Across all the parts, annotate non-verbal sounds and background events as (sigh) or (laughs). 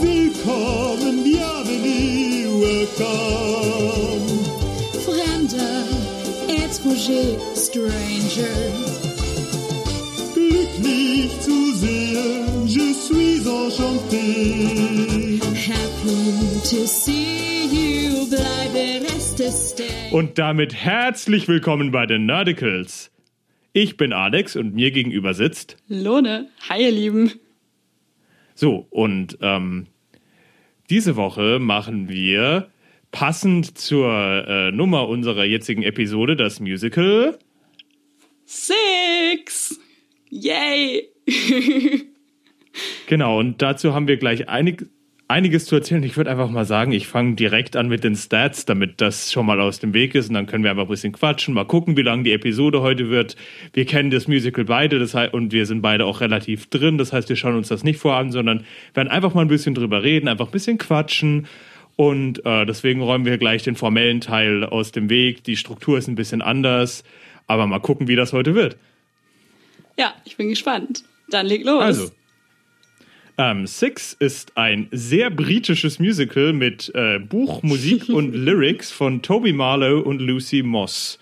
Willkommen, bienvenue, welcome. Fremder, étranger, stranger. Glücklich zu sehen, je suis enchanté. Happy to see you, bleibe reste stay. Und damit herzlich willkommen bei den Nerdicals. Ich bin Alex und mir gegenüber sitzt. Lone, hi ihr Lieben. So, und ähm, diese Woche machen wir passend zur äh, Nummer unserer jetzigen Episode das Musical. Six! Yay! (laughs) Genau, und dazu haben wir gleich einig, einiges zu erzählen. Ich würde einfach mal sagen, ich fange direkt an mit den Stats, damit das schon mal aus dem Weg ist. Und dann können wir einfach ein bisschen quatschen, mal gucken, wie lang die Episode heute wird. Wir kennen das Musical beide das heißt, und wir sind beide auch relativ drin. Das heißt, wir schauen uns das nicht voran, sondern werden einfach mal ein bisschen drüber reden, einfach ein bisschen quatschen. Und äh, deswegen räumen wir gleich den formellen Teil aus dem Weg. Die Struktur ist ein bisschen anders. Aber mal gucken, wie das heute wird. Ja, ich bin gespannt. Dann leg los. Also, ähm, Six ist ein sehr britisches Musical mit äh, Buch, Musik (laughs) und Lyrics von Toby Marlowe und Lucy Moss.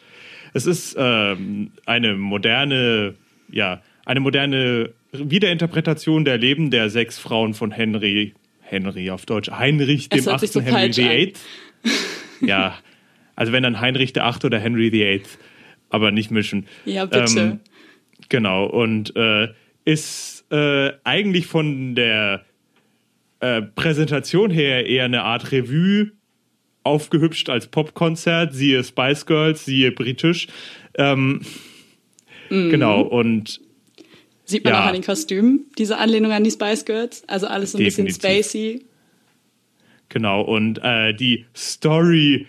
Es ist ähm, eine moderne, ja, eine moderne Wiederinterpretation der Leben der sechs Frauen von Henry, Henry auf Deutsch, Heinrich dem sich so Achten, Henry. VIII. Ja, also wenn dann Heinrich der Achte oder Henry VIII, aber nicht mischen. ja, bitte. Ähm, Genau, und äh, ist äh, eigentlich von der äh, Präsentation her eher eine Art Revue, aufgehübscht als Popkonzert, siehe Spice Girls, siehe britisch. Ähm, Mhm. Genau, und Sieht man ja. auch an den Kostümen, diese Anlehnung an die Spice Girls. Also alles so ein bisschen Definitiv. spacey. Genau, und äh, die Story,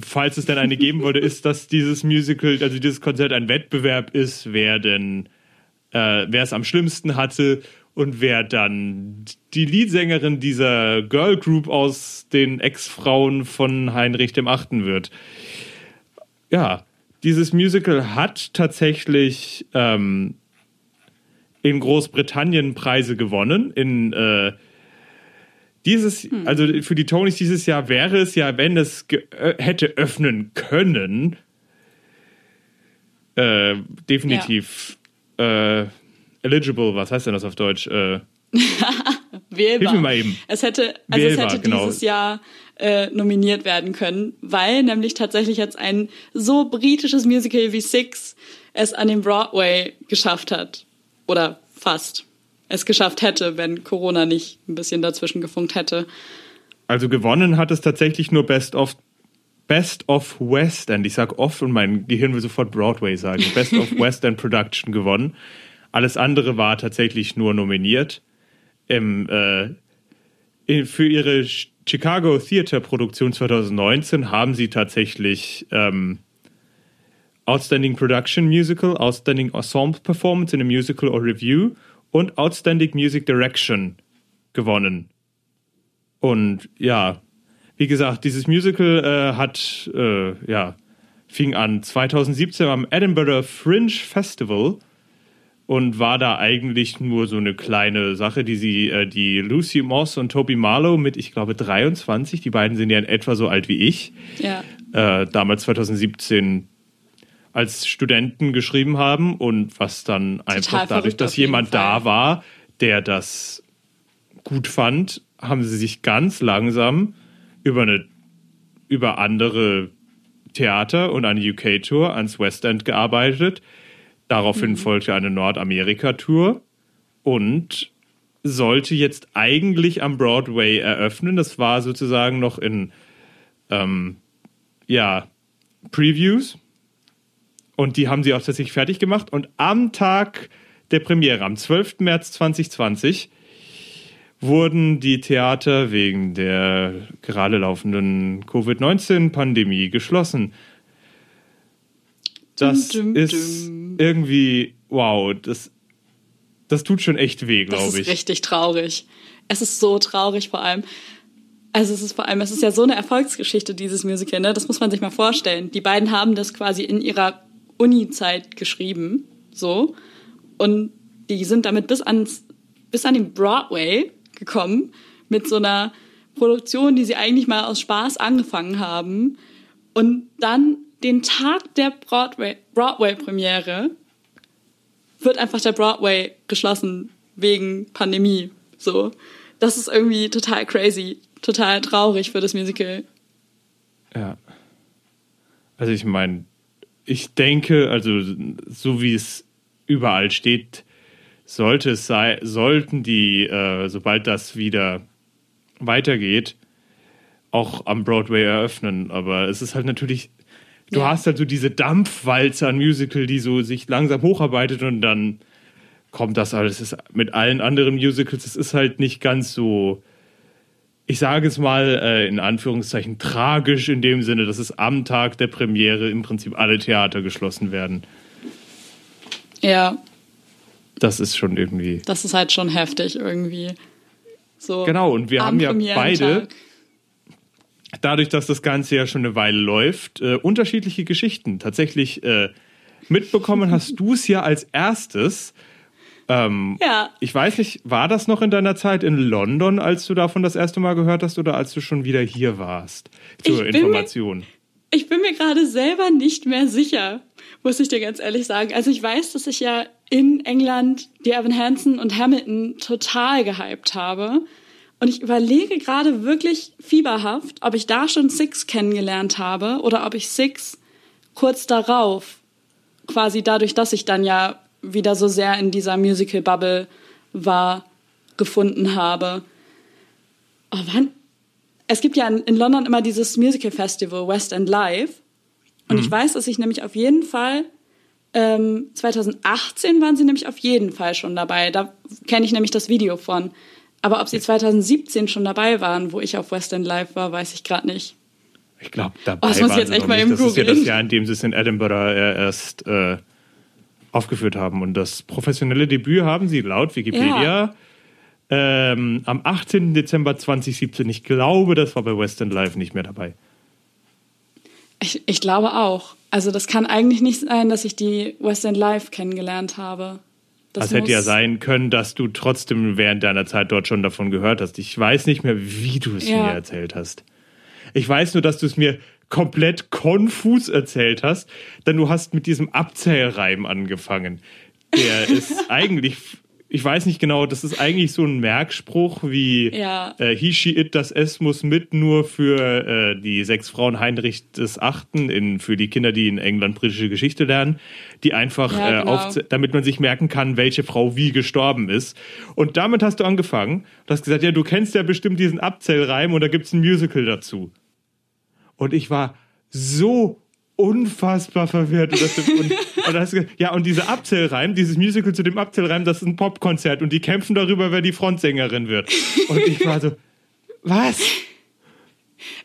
falls es denn eine geben würde, ist, dass dieses Musical, also dieses Konzert ein Wettbewerb ist, wer denn, äh, wer es am schlimmsten hatte und wer dann die Leadsängerin dieser Girl Group aus den Ex-Frauen von Heinrich dem Achten wird. Ja, dieses Musical hat tatsächlich ähm, in Großbritannien Preise gewonnen, in äh, dieses, also für die Tonys dieses Jahr wäre es ja, wenn es äh, hätte öffnen können, äh, definitiv äh, eligible, was heißt denn das auf Deutsch? Äh, (laughs) Wählbar. Hilf mir mal eben. Es hätte, also Wählbar, es hätte genau. dieses Jahr äh, nominiert werden können, weil nämlich tatsächlich jetzt ein so britisches Musical wie Six es an den Broadway geschafft hat. Oder fast. Es geschafft hätte, wenn Corona nicht ein bisschen dazwischen gefunkt hätte. also gewonnen hat es tatsächlich nur Best of Best of West End. Ich sag oft und mein Gehirn will sofort Broadway sagen. Best of (laughs) West End Production gewonnen. Alles andere war tatsächlich nur nominiert. Im, äh, in, für ihre Ch- Chicago Theater Produktion 2019 haben sie tatsächlich ähm, Outstanding Production Musical, Outstanding Ensemble Performance in a Musical or Review und Outstanding Music Direction gewonnen. Und ja, wie gesagt, dieses Musical äh, hat, äh, ja, fing an 2017 am Edinburgh Fringe Festival und war da eigentlich nur so eine kleine Sache, die sie, äh, die Lucy Moss und Toby Marlowe mit, ich glaube, 23, die beiden sind ja in etwa so alt wie ich, Ja. äh, damals 2017 als Studenten geschrieben haben und was dann einfach dadurch, dass jemand da Fall. war, der das gut fand, haben sie sich ganz langsam über eine über andere Theater und eine UK-Tour ans West End gearbeitet. Daraufhin Mhm. folgte eine Nordamerika-Tour und sollte jetzt eigentlich am Broadway eröffnen. Das war sozusagen noch in ähm, ja, Previews. Und die haben sie auch tatsächlich fertig gemacht. Und am Tag der Premiere, am 12. März 2020, wurden die Theater wegen der gerade laufenden Covid-19-Pandemie geschlossen. Das Dum, dum, ist dum. irgendwie, wow, das, das tut schon echt weh, Das glaube ist ich. richtig traurig. Es ist so traurig vor allem. Also es ist vor allem, es ist ja so eine Erfolgsgeschichte, dieses Musical, ne? Das muss man sich mal vorstellen. Die beiden haben das quasi in ihrer Uni-Zeit geschrieben, so. Und die sind damit bis ans, bis an den Broadway gekommen mit so einer Produktion, die sie eigentlich mal aus Spaß angefangen haben. Und dann den Tag der Broadway- Broadway-Premiere wird einfach der Broadway geschlossen wegen Pandemie. So, das ist irgendwie total crazy, total traurig für das Musical. Ja. Also ich meine, ich denke, also so wie es überall steht, sollte es sei, sollten die, äh, sobald das wieder weitergeht, auch am Broadway eröffnen. Aber es ist halt natürlich, du Ja. hast halt so diese Dampfwalze an Musical, die so sich langsam hocharbeitet und dann kommt das alles. Es ist mit allen anderen Musicals, es ist halt nicht ganz so, ich sage es mal äh, in Anführungszeichen tragisch in dem Sinne, dass es am Tag der Premiere im Prinzip alle Theater geschlossen werden. Ja, Das ist schon irgendwie. das ist halt schon heftig irgendwie. So Genau, und wir haben ja beide, dadurch, dass das Ganze ja schon eine Weile läuft, äh, unterschiedliche Geschichten. Tatsächlich äh, mitbekommen hast (laughs) du es ja als erstes. Ähm, Ja, Ich weiß nicht, war das noch in deiner Zeit in London, als du davon das erste Mal gehört hast, oder als du schon wieder hier warst? Zur Ich bin mir- Information. Ich bin mir gerade selber nicht mehr sicher, muss ich dir ganz ehrlich sagen. Also ich weiß, dass ich ja in England die Evan Hansen und Hamilton total gehypt habe. Und ich überlege gerade wirklich fieberhaft, ob ich da schon Six kennengelernt habe oder ob ich Six kurz darauf, quasi dadurch, dass ich dann ja wieder so sehr in dieser Musical-Bubble war, gefunden habe. Oh, wann? Es gibt ja in, in London immer dieses Musical Festival West End Live. Und ich weiß, dass ich nämlich auf jeden Fall, ähm, 2018 waren sie nämlich auf jeden Fall schon dabei. Da kenne ich nämlich das Video von. Aber ob sie 2017 schon dabei waren, wo ich auf West End Live war, weiß ich gerade nicht. Ich glaube, dabei Oh, das muss ich waren jetzt sie echt mal nicht. Das ist ja das. Jahr, in dem sie es in Edinburgh äh, erst äh, aufgeführt haben. Und das professionelle Debüt haben sie laut Wikipedia ähm, am 18. Dezember 2017. Ich glaube, das war bei West End Live nicht mehr dabei. Ich, ich glaube auch. Also das kann eigentlich nicht sein, dass ich die West End Live kennengelernt habe. Das Das hätte ja sein können, dass du trotzdem während deiner Zeit dort schon davon gehört hast. Ich weiß nicht mehr, wie du es Ja. mir erzählt hast. Ich weiß nur, dass du es mir komplett konfus erzählt hast, denn du hast mit diesem Abzählreim angefangen. Der (laughs) ist eigentlich, ich weiß nicht genau, das ist eigentlich so ein Merkspruch wie Ja. äh, he, she, it, das S muss mit nur für äh, die sechs Frauen Heinrich des Achten, in, für die Kinder, die in England britische Geschichte lernen, die einfach Ja, äh, genau. aufzäh- damit man sich merken kann, welche Frau wie gestorben ist. Und damit hast du angefangen. Du hast gesagt, ja, du kennst ja bestimmt diesen Abzählreim und da gibt's ein Musical dazu. Und ich war so unfassbar verwirrt. Und, das, und, (laughs) und das, ja, und dieser Abzählreim, dieses Musical zu dem Abzählreim, das ist ein Popkonzert und die kämpfen darüber, wer die Frontsängerin wird. Und ich war so, was?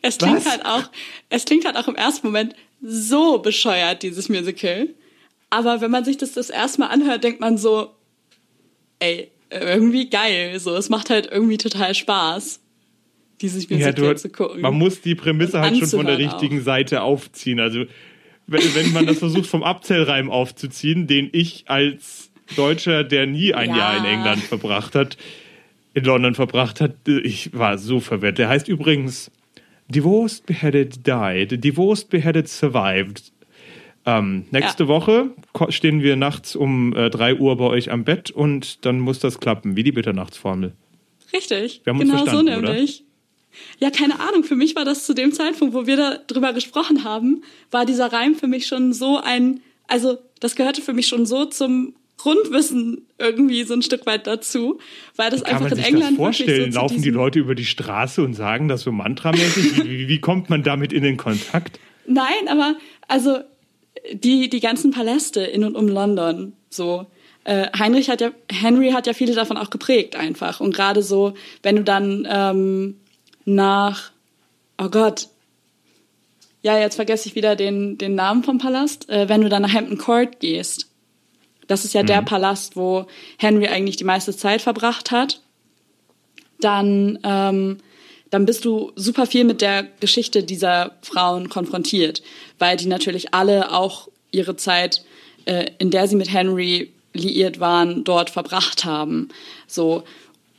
Es klingt Was? halt auch, es klingt halt auch im ersten Moment so bescheuert, dieses Musical. Aber wenn man sich das das erste Mal anhört, denkt man so, ey, irgendwie geil. So, es macht halt irgendwie total Spaß, dieses Ja, Musical du, zu gucken. man muss die Prämisse halt schon von der richtigen Seite aufziehen. Also, wenn, wenn man das versucht, vom Abzählreim aufzuziehen, den ich als Deutscher, der nie ein Ja. Jahr in England verbracht hat, in London verbracht hat, ich war so verwirrt. Der heißt übrigens Divorced, Beheaded, Died. Divorced, Beheaded, Survived. Ähm, nächste Ja. Woche stehen wir nachts um äh, 3 Uhr bei euch am Bett und dann muss das klappen, wie die Mitternachtsformel. Richtig. Genau so verstanden, oder? Ja, keine Ahnung. Für mich war das zu dem Zeitpunkt, wo wir da drüber gesprochen haben, war dieser Reim für mich schon so ein, also das gehörte für mich schon so zum Grundwissen irgendwie so ein Stück weit dazu, weil das Kann einfach man in sich England das vorstellen? so Laufen die Leute über die Straße und sagen das so mantramäßig? Wie, wie, wie kommt man damit in den Kontakt? (laughs) Nein, aber also die, die ganzen Paläste in und um London, so. Äh, Heinrich hat ja, Henry hat ja viele davon auch geprägt einfach. Und gerade so, wenn du dann ähm, nach, oh Gott, ja, jetzt vergesse ich wieder den, den Namen vom Palast, äh, wenn du dann nach Hampton Court gehst. Das ist ja der Palast, wo Henry eigentlich die meiste Zeit verbracht hat dann, ähm, dann bist du super viel mit der Geschichte dieser Frauen konfrontiert, weil die natürlich alle auch ihre Zeit, äh, in der sie mit Henry liiert waren, dort verbracht haben. So.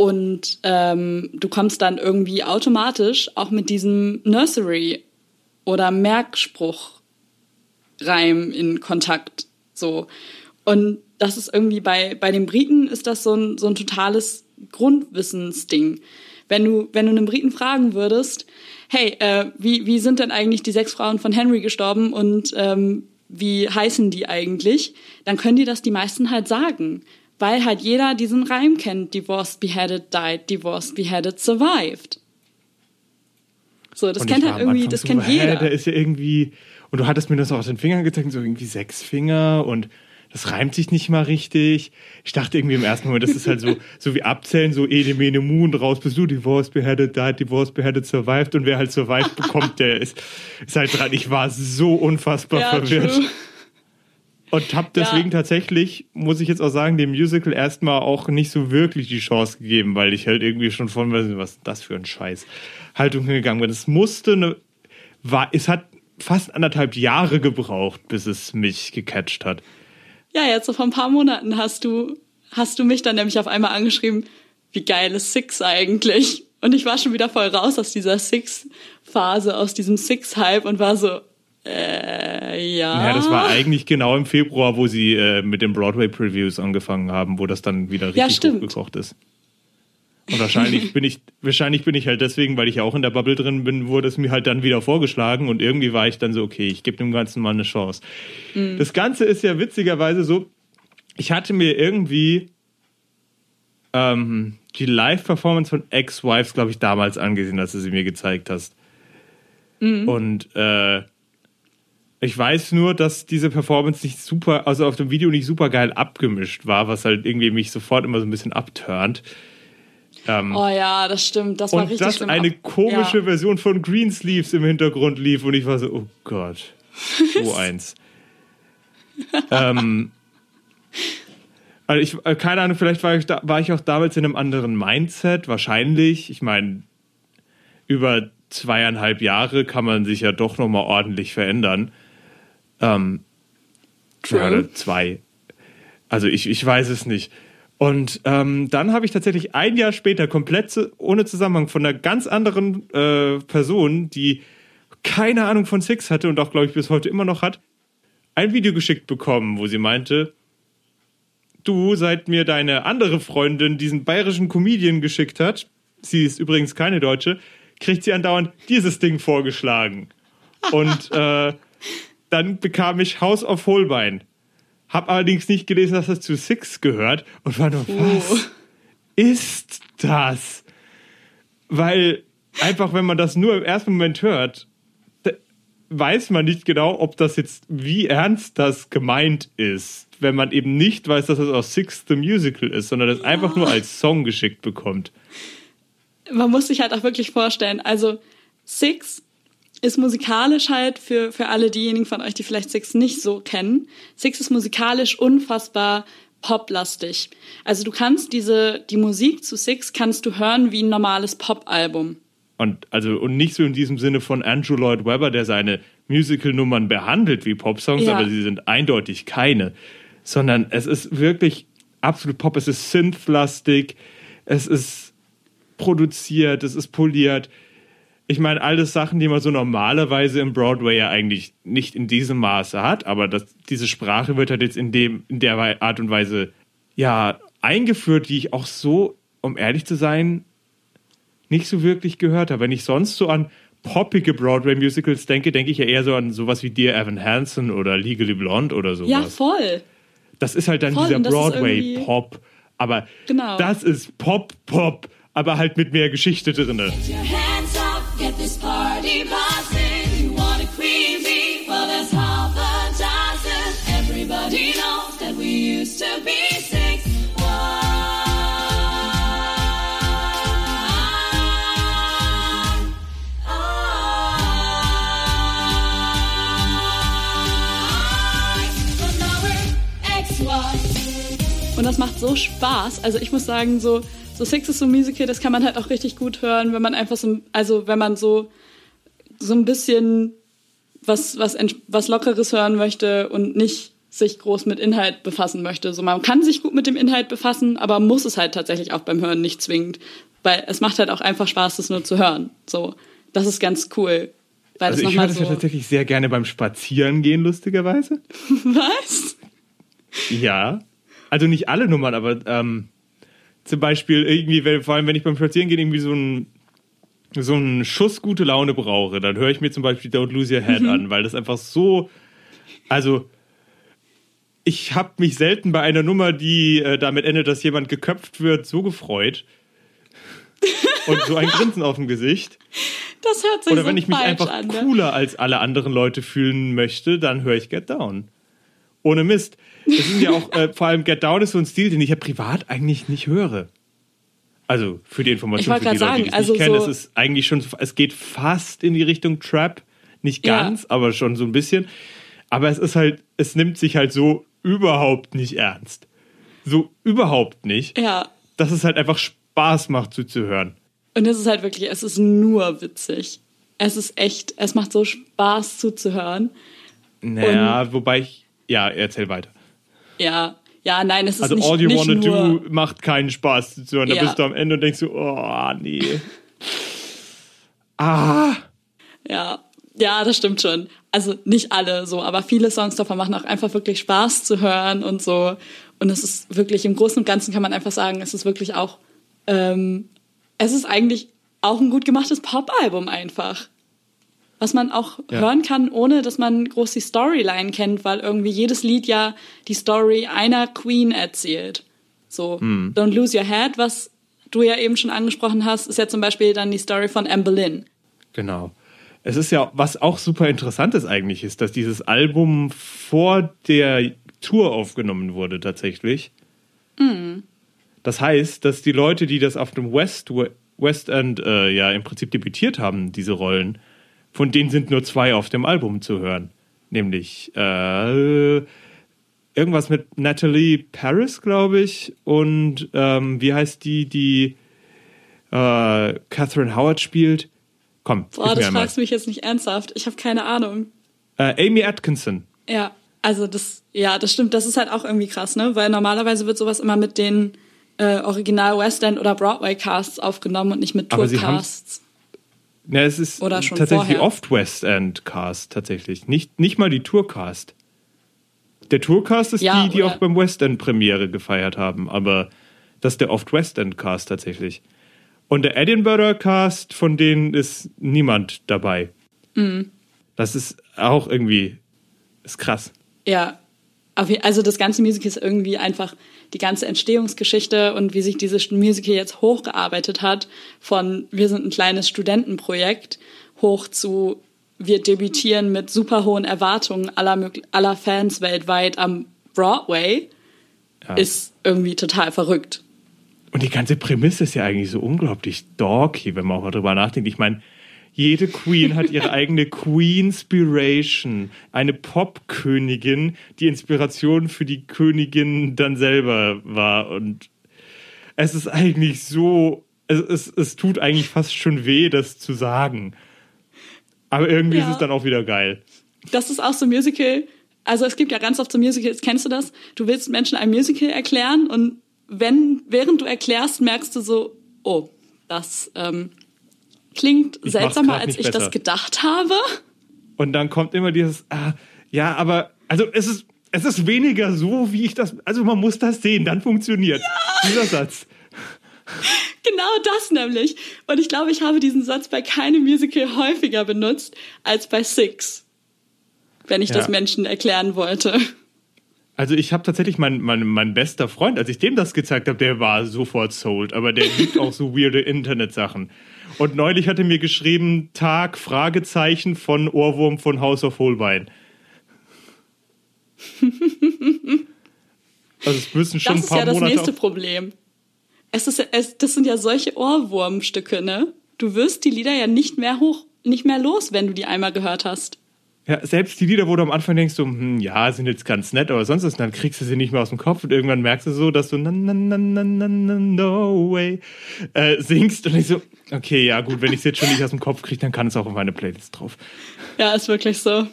Und ähm, du kommst dann irgendwie automatisch auch mit diesem Nursery oder Merkspruch Reim in Kontakt. So. Und das ist irgendwie bei, bei den Briten ist das so ein, so ein totales Grundwissensding. Wenn du, wenn du einen Briten fragen würdest, hey, äh, wie, wie sind denn eigentlich die sechs Frauen von Henry gestorben und ähm, wie heißen die eigentlich, dann können die das die meisten halt sagen. Weil halt jeder diesen Reim kennt. Divorced, beheaded, died, divorced, beheaded, survived. So, das kennt halt irgendwie, das so, kennt jeder. Der ist ja irgendwie. Und du hattest mir das auch aus den Fingern gezeigt, so irgendwie sechs Finger und das reimt sich nicht mal richtig. Ich dachte irgendwie im ersten Moment, das ist halt so, (laughs) so wie abzählen, so Ede, Mene, Mu und raus bist du, Divorce, beheaded, died, Divorce, beheaded, survived und wer halt survived bekommt, der ist, ist halt dran. Ich war so unfassbar ja, verwirrt. true. Und hab deswegen Ja. tatsächlich, muss ich jetzt auch sagen, dem Musical erstmal auch nicht so wirklich die Chance gegeben, weil ich halt irgendwie schon von, was ist das für ein Scheiß, Haltung hingegangen bin. Es musste eine, war, es hat fast anderthalb Jahre gebraucht, bis es mich gecatcht hat. Ja, jetzt so vor ein paar Monaten hast du, hast du mich dann nämlich auf einmal angeschrieben, wie geil ist Six eigentlich? Und ich war schon wieder voll raus aus dieser Six-Phase, aus diesem Six-Hype und war so, äh, ja. Ja, das war eigentlich genau im Februar, wo sie äh, mit den Broadway-Previews angefangen haben, wo das dann wieder Ja, richtig stimmt. hochgekocht ist. Und wahrscheinlich bin ich, wahrscheinlich bin ich halt deswegen, weil ich ja auch in der Bubble drin bin, wurde es mir halt dann wieder vorgeschlagen und irgendwie war ich dann so, okay, ich gebe dem Ganzen mal eine Chance. Mhm. Das Ganze ist ja witzigerweise so, ich hatte mir irgendwie ähm, die Live-Performance von Ex-Wives, glaube ich, damals angesehen, als du sie mir gezeigt hast. Mhm. Und äh, ich weiß nur, dass diese Performance nicht super, also auf dem Video nicht super geil abgemischt war, was halt irgendwie mich sofort immer so ein bisschen abturnt. Ähm, Oh ja, das stimmt. Das war und richtig dass eine komische Ja. Version von Greensleeves im Hintergrund lief und ich war so, oh Gott, (laughs) so eins. ähm, also ich, äh, keine Ahnung, vielleicht war ich, da, war ich auch damals in einem anderen Mindset, wahrscheinlich. Ich meine, über zweieinhalb Jahre kann man sich ja doch nochmal ordentlich verändern. Ähm, True. Oder zwei. Also ich, ich weiß es nicht. Und ähm, dann habe ich tatsächlich ein Jahr später komplett zu, ohne Zusammenhang von einer ganz anderen äh, Person, die keine Ahnung von Six hatte und auch, glaube ich, bis heute immer noch hat, ein Video geschickt bekommen, wo sie meinte, du, seit mir deine andere Freundin diesen bayerischen Comedian geschickt hat, sie ist übrigens keine Deutsche, kriegt sie andauernd dieses Ding vorgeschlagen. Und äh, dann bekam ich House of Holbein. Hab allerdings nicht gelesen, dass das zu Six gehört und war nur, was ist das? Weil einfach, wenn man das nur im ersten Moment hört, weiß man nicht genau, ob das jetzt, wie ernst das gemeint ist, wenn man eben nicht weiß, dass das aus Six the Musical ist, sondern das einfach nur als Song geschickt bekommt. man muss sich halt auch wirklich vorstellen, also Six ist musikalisch halt für, für alle diejenigen von euch, die vielleicht Six nicht so kennen. Six ist musikalisch unfassbar poplastig. Also du kannst diese, die Musik zu Six kannst du hören wie ein normales Pop-Album. Und also und nicht so in diesem Sinne von Andrew Lloyd Webber, der seine Musical-Nummern behandelt wie Popsongs, Ja. aber sie sind eindeutig keine. Sondern es ist wirklich absolut Pop, es ist synthlastig, es ist produziert, es ist poliert. Ich meine, alles Sachen, die man so normalerweise im Broadway ja eigentlich nicht in diesem Maße hat, aber das, diese Sprache wird halt jetzt in, dem, in der Art und Weise ja eingeführt, die ich auch so, um ehrlich zu sein, nicht so wirklich gehört habe. Wenn ich sonst so an poppige Broadway-Musicals denke, denke ich ja eher so an sowas wie Dear Evan Hansen oder Legally Blonde oder sowas. Ja, voll. Das ist halt dann Voll, dieser Broadway-Pop. Aber Genau. das ist Pop-Pop, aber halt mit mehr Geschichte drinne. Your up, get this party buzzing. You want it crazy? Well, there's half a dozen. Everybody knows that we used to be six. Und das macht so Spaß. Also ich muss sagen, so, so Six is so Musical, das kann man halt auch richtig gut hören, wenn man einfach so, also wenn man so, so ein bisschen was, was, was Lockeres hören möchte und nicht sich groß mit Inhalt befassen möchte. So, man kann sich gut mit dem Inhalt befassen, aber muss es halt tatsächlich auch beim Hören nicht zwingend. Weil es macht halt auch einfach Spaß, das nur zu hören. So, das ist ganz cool. Weil Also ich höre das so. ja tatsächlich sehr gerne beim Spazierengehen, lustigerweise. (laughs) Was? Ja. Also nicht alle Nummern, aber ähm, zum Beispiel irgendwie, wenn, vor allem wenn ich beim Spazierengehen irgendwie so einen so einen Schuss gute Laune brauche, dann höre ich mir zum Beispiel Don't Lose Your Mhm. Head an, weil das einfach so, also ich habe mich selten bei einer Nummer, die äh, damit endet, dass jemand geköpft wird, so gefreut (laughs) und so ein Grinsen auf dem Gesicht. Das hört sich Oder so wenn ich mich einfach an. Ne? cooler als alle anderen Leute fühlen möchte, dann höre ich Get Down. Ohne Mist. Es sind ja auch, äh, vor allem Get Down ist so ein Stil, den ich ja privat eigentlich nicht höre. Also für die Ich Information wollte für die Leute, die es sagen, also nicht kennen, so- es ist eigentlich schon, es geht fast in die Richtung Trap. Nicht Ja. ganz, aber schon so ein bisschen. Aber es ist halt, es nimmt sich halt so überhaupt nicht ernst. So überhaupt nicht. Ja. Dass es halt einfach Spaß macht zuzuhören. Und es ist halt wirklich, es ist nur witzig. Es ist echt, es macht so Spaß zuzuhören. Naja, wobei ich, ja, erzähl weiter. Ja, ja, nein, es ist Also nicht, All You Wanna nur, Do macht keinen Spaß zu hören. Da Ja. bist du am Ende und denkst so, oh nee. (laughs) ah. Ja, ja, das stimmt schon. Also nicht alle so, aber viele Songs davon machen auch einfach wirklich Spaß zu hören und so. Und es ist wirklich im Großen und Ganzen kann man einfach sagen, es ist wirklich auch, ähm, es ist eigentlich auch ein gut gemachtes Pop-Album einfach. Was man auch Ja. hören kann, ohne dass man groß die Storyline kennt, weil irgendwie jedes Lied ja die Story einer Queen erzählt. So, Don't Lose Your Head, was du ja eben schon angesprochen hast, ist ja zum Beispiel dann die Story von Anne Boleyn. Genau. Es ist ja, was auch super interessant ist eigentlich, ist, dass dieses Album vor der Tour aufgenommen wurde tatsächlich. Das heißt, dass die Leute, die das auf dem West, West End äh, ja im Prinzip debütiert haben, diese Rollen, von denen sind nur zwei auf dem Album zu hören. Nämlich äh, irgendwas mit Natalie Paris, glaube ich, und ähm, wie heißt die, die äh, Catherine Howard spielt? Komm, Boah, das einmal. fragst du mich jetzt nicht ernsthaft. Ich habe keine Ahnung. Äh, Amy Atkinson. Ja, also das, ja, das stimmt. Das ist halt auch irgendwie krass, ne? Weil normalerweise wird sowas immer mit den äh, Original West End oder Broadway Casts aufgenommen und nicht mit Tourcasts. Ja, es ist Oder schon tatsächlich die vorher. oft West End Cast tatsächlich. Nicht, nicht mal die Tourcast. Der Tourcast ist Ja, die, die auch beim West End Premiere gefeiert haben, aber das ist der oft West End Cast tatsächlich. Und der Edinburgh Cast, von denen ist niemand dabei. Mhm. Das ist auch irgendwie ist krass. Ja. Also das ganze Musical ist irgendwie einfach die ganze Entstehungsgeschichte und wie sich dieses Musical jetzt hochgearbeitet hat von wir sind ein kleines Studentenprojekt hoch zu wir debütieren mit super hohen Erwartungen aller, aller Fans weltweit am Broadway Ja. ist irgendwie total verrückt. Und die ganze Prämisse ist ja eigentlich so unglaublich dorky, wenn man auch mal drüber nachdenkt. Ich meine, jede Queen hat ihre eigene Queenspiration, eine Popkönigin, die Inspiration für die Königin dann selber war. Und es ist eigentlich so, es, es, es tut eigentlich fast schon weh, das zu sagen. Aber irgendwie ist Ja. es dann auch wieder geil. Das ist auch so ein Musical. Also es gibt ja ganz oft so Musicals, kennst du das? Du willst Menschen ein Musical erklären und wenn, während du erklärst, merkst du so, oh, das ähm, klingt mach's seltsamer, als ich besser. das gedacht habe. Und dann kommt immer dieses, ah, ja, aber, also es ist, es ist weniger so, wie ich das, also man muss das sehen, dann funktioniert dieser Satz. (laughs) Genau das nämlich. Und ich glaube, ich habe diesen Satz bei keinem Musical häufiger benutzt als bei Six, wenn ich Ja. das Menschen erklären wollte. Also ich habe tatsächlich mein, mein, mein bester Freund, als ich dem das gezeigt habe, der war sofort sold, aber der liebt auch so weirde Internetsachen. Und neulich hat er mir geschrieben, Tag, Fragezeichen von Ohrwurm von House of Holbein. (laughs) Also es müssen schon Das ein ist paar ja das Monate nächste Problem. Es ist, es, das sind ja solche Ohrwurmstücke, ne? Du wirst die Lieder ja nicht mehr hoch, nicht mehr los, wenn du die einmal gehört hast. Ja, selbst die Lieder, wo du am Anfang denkst, so, hm, ja, sind jetzt ganz nett, aber sonst was, dann kriegst du sie nicht mehr aus dem Kopf und irgendwann merkst du so, dass du na, na, na, na, na, no way äh, singst und ich so, okay, ja gut, wenn ich es jetzt schon nicht aus dem Kopf kriege, dann kann es auch auf meine Playlist drauf. Ja, ist wirklich so.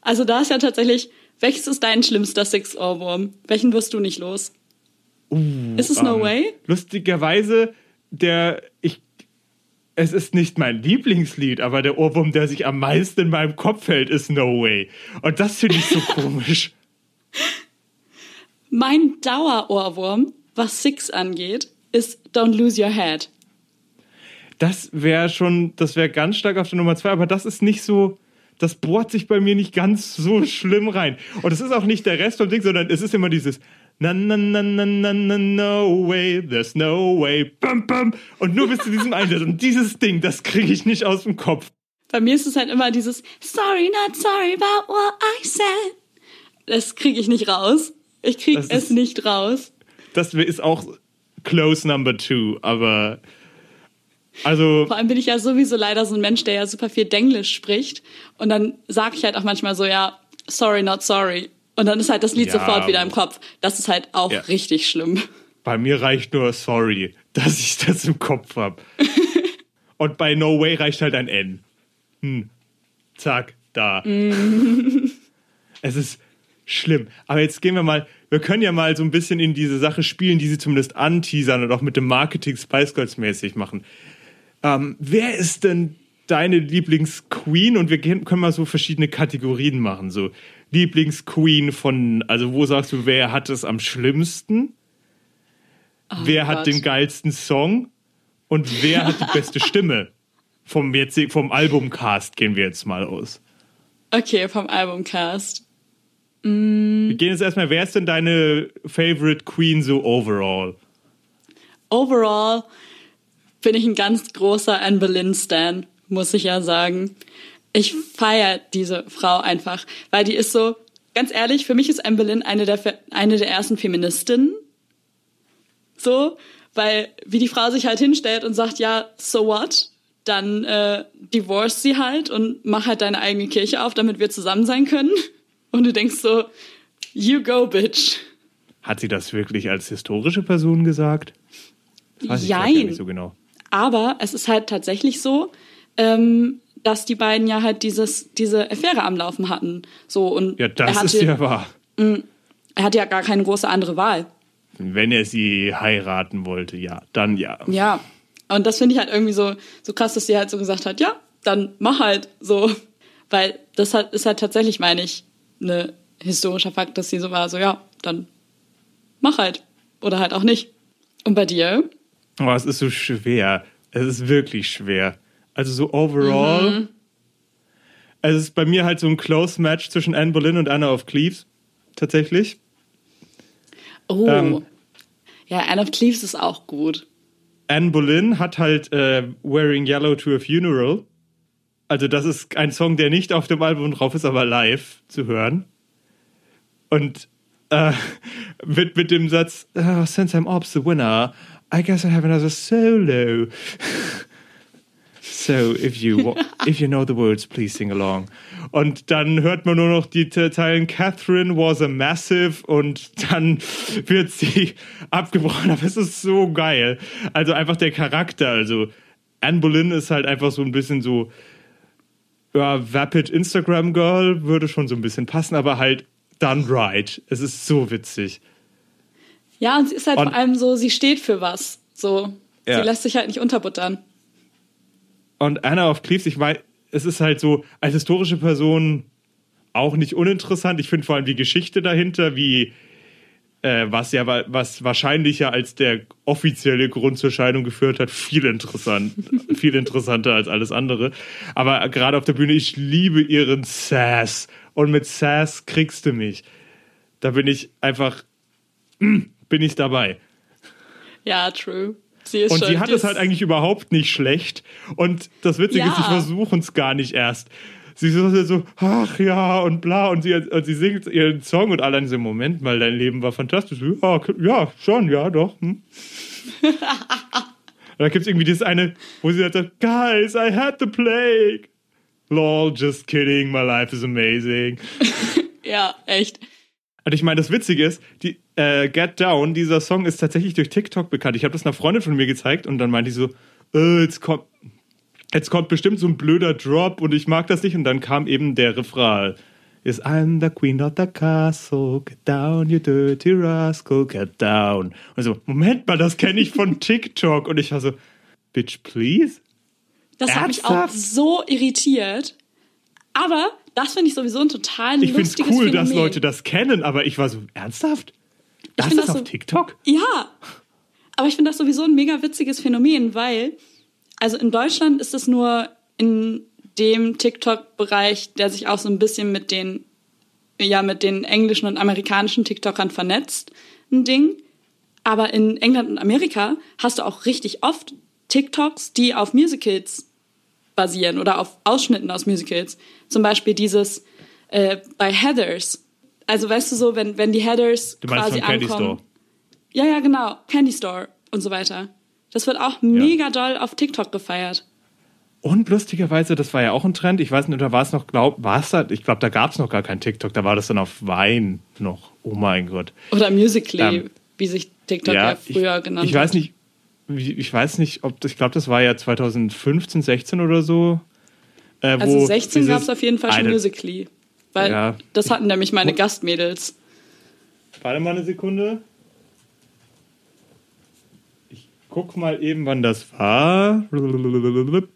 Also da ist ja tatsächlich, Welches ist dein schlimmster Six-Ohrwurm? Welchen wirst du nicht los? ist es No Ähm, Way? Lustigerweise, der, ich, es ist nicht mein Lieblingslied, aber der Ohrwurm, der sich am meisten in meinem Kopf hält, ist No Way. Und das finde ich so (laughs) komisch. Mein Dauerohrwurm, was Six angeht, ist Don't Lose Your Head. Das wäre schon, das wäre ganz stark auf der Nummer zwei, aber das ist nicht so, das bohrt sich bei mir nicht ganz so schlimm rein. Und es ist auch nicht der Rest vom Ding, sondern es ist immer dieses na na na na na na no way, there's no way, bam bam. Und nur bis zu diesem Einsatz. Und dieses Ding, das kriege ich nicht aus dem Kopf. Bei mir ist es halt immer dieses Sorry, not sorry about what I said. Das kriege ich nicht raus. Ich kriege es ist- nicht raus. Das ist auch close number two, aber also Vor allem bin ich ja sowieso leider so ein Mensch, der ja super viel Denglisch spricht. Und dann sage ich halt auch manchmal so, ja, sorry, not sorry. Und dann ist halt das Lied Ja, sofort wieder im Kopf. Das ist halt auch Ja. richtig schlimm. bei mir reicht nur sorry, dass ich das im Kopf habe. (laughs) Und bei No Way reicht halt ein N. Hm. Zack, da. es ist schlimm. Aber jetzt gehen wir mal, wir können ja mal so ein bisschen in diese Sache spielen, die sie zumindest anteasern und auch mit dem Marketing Spice Girls mäßig machen. Ähm, wer ist denn deine Lieblingsqueen? Und wir können mal so verschiedene Kategorien machen. So Lieblingsqueen von, also wo sagst du, wer hat es am schlimmsten? wer hat Gott. den geilsten Song? Und wer hat die beste Stimme? (laughs) Vom, jetzigen, vom Albumcast gehen wir jetzt mal aus. Okay, vom Albumcast. Wir gehen jetzt erstmal, wer ist denn deine Favorite Queen so overall? Overall bin ich ein ganz großer Anne Boleyn Stan, muss ich ja sagen. Ich feiere diese Frau einfach, weil die ist so, ganz ehrlich, für mich ist Anne Boleyn eine der, eine der ersten Feministinnen. So, weil wie die Frau sich halt hinstellt und sagt, ja, so what? Dann äh, divorce sie halt und mach halt deine eigene Kirche auf, damit wir zusammen sein können. (laughs) Und du denkst so, you go, bitch. Hat sie das wirklich als historische Person gesagt? Das weiß ich vielleicht gar Jein. nicht so genau. Aber es ist halt tatsächlich so, ähm, dass die beiden ja halt dieses, diese Affäre am Laufen hatten. So, und Ja, er, das hatte, ist ja wahr. er hatte ja gar keine große andere Wahl. Wenn er sie heiraten wollte, ja, dann ja. Ja. Und das finde ich halt irgendwie so, so krass, dass sie halt so gesagt hat, ja, dann mach halt so. Weil das halt, ist halt tatsächlich, meine ich, eine historischer Fakt, dass sie so war, so ja, dann mach halt. Oder halt auch nicht. Und bei dir? Aber es ist so schwer. Es ist wirklich schwer. Also so overall. Es ist bei mir halt so ein Close Match zwischen Anne Boleyn und Anna of Cleves. Tatsächlich. Oh. Ähm. ja, Anne of Cleves ist auch gut. Anne Boleyn hat halt äh, Wearing Yellow to a Funeral. Also das ist ein Song, der nicht auf dem Album drauf ist, aber live zu hören. Und äh, (laughs) mit, mit dem Satz, "Ah, since I'm ops the winner, I guess I have another solo. (laughs) So, if you, (laughs) if you know the words, please sing along. Und dann hört man nur noch die Te- Zeilen Catherine was a massive und dann (laughs) wird sie abgebrochen. Aber es ist so geil. Also einfach der Charakter. Also Anne Boleyn ist halt einfach so ein bisschen so ja, vapid Instagram Girl würde schon so ein bisschen passen, aber halt done right. Es ist so witzig. Ja, und sie ist halt Und- vor allem so, sie steht für was. So, Ja. sie lässt sich halt nicht unterbuttern. Und Anna of Cleves, ich weiß, es ist halt so, als historische Person auch nicht uninteressant. Ich finde vor allem die Geschichte dahinter, wie äh, was ja wa- was wahrscheinlich ja als der offizielle Grund zur Scheidung geführt hat, viel interessant, (laughs) viel interessanter als alles andere. Aber gerade auf der Bühne, ich liebe ihren Sass und mit Sass kriegst du mich. Da bin ich einfach, mm, bin ich dabei. Ja, true. Sie ist Und schon, sie hat die es halt eigentlich überhaupt nicht schlecht. Und das Witzige ist, sie Ja. versuchen es gar nicht erst. Sie ist so, so, ach ja, und bla, und sie, und sie singt ihren Song und alle in diesem Moment mal, dein Leben war fantastisch. Ja, ja schon, ja, doch. Hm. und (laughs) da gibt es irgendwie dieses eine, wo sie sagt, Guys, I had the plague. Lol, just kidding, my life is amazing. (laughs) Ja, echt. Und ich meine, das Witzige ist, die äh, Get Down, dieser Song ist tatsächlich durch TikTok bekannt. Ich habe das einer Freundin von mir gezeigt und dann meinte die so, äh, jetzt kommt, jetzt kommt bestimmt so ein blöder Drop und ich mag das nicht. Und dann kam eben der Refrain. ist I'm the queen of the castle, get down, you dirty rascal, get down. Und so, Moment mal, das kenne ich von TikTok. Und ich war so, bitch, please? Das hat mich auch so irritiert. Aber das finde ich sowieso ein total Ich finde es lustiges cool, Phänomen. dass Leute das kennen, aber ich war so, ernsthaft? Das ist das auf so- TikTok? Ja, aber ich finde das sowieso ein mega witziges Phänomen, weil, also in Deutschland ist es nur in dem TikTok-Bereich, der sich auch so ein bisschen mit den, ja, mit den englischen und amerikanischen TikTokern vernetzt, ein Ding. Aber in England und Amerika hast du auch richtig oft TikToks, die auf Musicals basieren oder auf Ausschnitten aus Musicals. Zum Beispiel dieses äh, bei Heathers. Also weißt du so, wenn, wenn die Heathers Du meinst quasi von Candy ankommen. Store? Ja, ja, genau. Candy Store und so weiter. Das wird auch mega doll auf TikTok gefeiert. Und lustigerweise, das war ja auch ein Trend. Ich weiß nicht, oder war es noch, glaub, war es da? Ich glaube, da gab es noch gar kein TikTok. Da war das dann auf Wein noch. Oh mein Gott. Oder Musically, Ähm, wie sich TikTok ja, früher ich, genannt ich weiß hat. nicht, ich weiß nicht, ob das, ich glaube, das war ja 2015, 16 oder so. Äh, Also wo 16 dieses gab es auf jeden Fall schon Musically. Weil Ja. das hatten nämlich meine Gastmädels. Warte mal eine Sekunde. Ich guck mal eben, wann das war.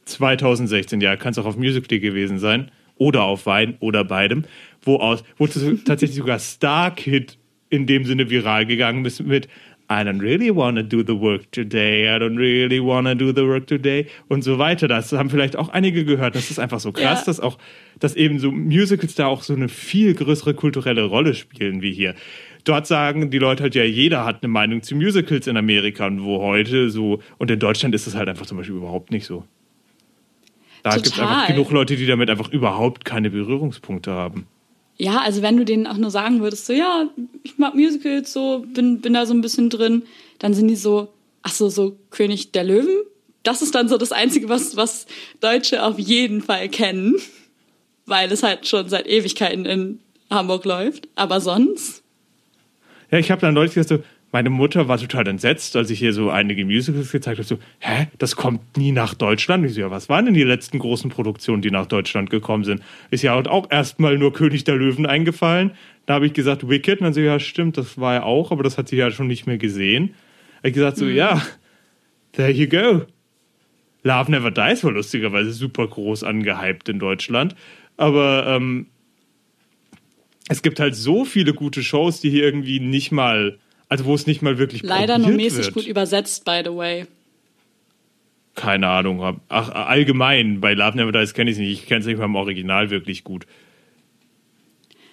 2016, ja, kann es auch auf Musical.ly gewesen sein. Oder auf Wein oder beidem. Wo, aus, wo tatsächlich sogar Starkid in dem Sinne viral gegangen ist mit I don't really wanna do the work today, I don't really wanna do the work today und so weiter. Das haben vielleicht auch einige gehört. Das ist einfach so krass, Ja. dass auch, dass eben so Musicals da auch so eine viel größere kulturelle Rolle spielen wie hier. Dort sagen die Leute halt ja, jeder hat eine Meinung zu Musicals in Amerika und wo heute so, und in Deutschland ist es halt einfach zum Beispiel überhaupt nicht so. Da gibt es einfach genug Leute, die damit einfach überhaupt keine Berührungspunkte haben. Ja, also wenn du denen auch nur sagen würdest, so ja, ich mag Musicals, so bin, bin da so ein bisschen drin, dann sind die so, ach so, so König der Löwen. Das ist dann so das Einzige, was, was Deutsche auf jeden Fall kennen, weil es halt schon seit Ewigkeiten in Hamburg läuft. Aber sonst, Ja, ich habe dann neulich gesagt, so, meine Mutter war total entsetzt, als ich hier so einige Musicals gezeigt habe. So, hä, das kommt nie nach Deutschland? Ich so, ja, was waren denn die letzten großen Produktionen, die nach Deutschland gekommen sind? Ist ja auch erstmal nur König der Löwen eingefallen. Da habe ich gesagt, Wicked. Und dann so, ja, stimmt, das war ja auch, aber das hat sie ja schon nicht mehr gesehen. Ich gesagt, so, ja, there you go. Love Never Dies war lustigerweise super groß angehypt in Deutschland. Aber ähm, es gibt halt so viele gute Shows, die hier irgendwie nicht mal, also wo es nicht mal wirklich leider nur mäßig wird. gut übersetzt, by the way. Keine Ahnung. Ach, allgemein, bei Love Never Dies kenne ich es nicht. Ich kenne es nicht mal im Original wirklich gut.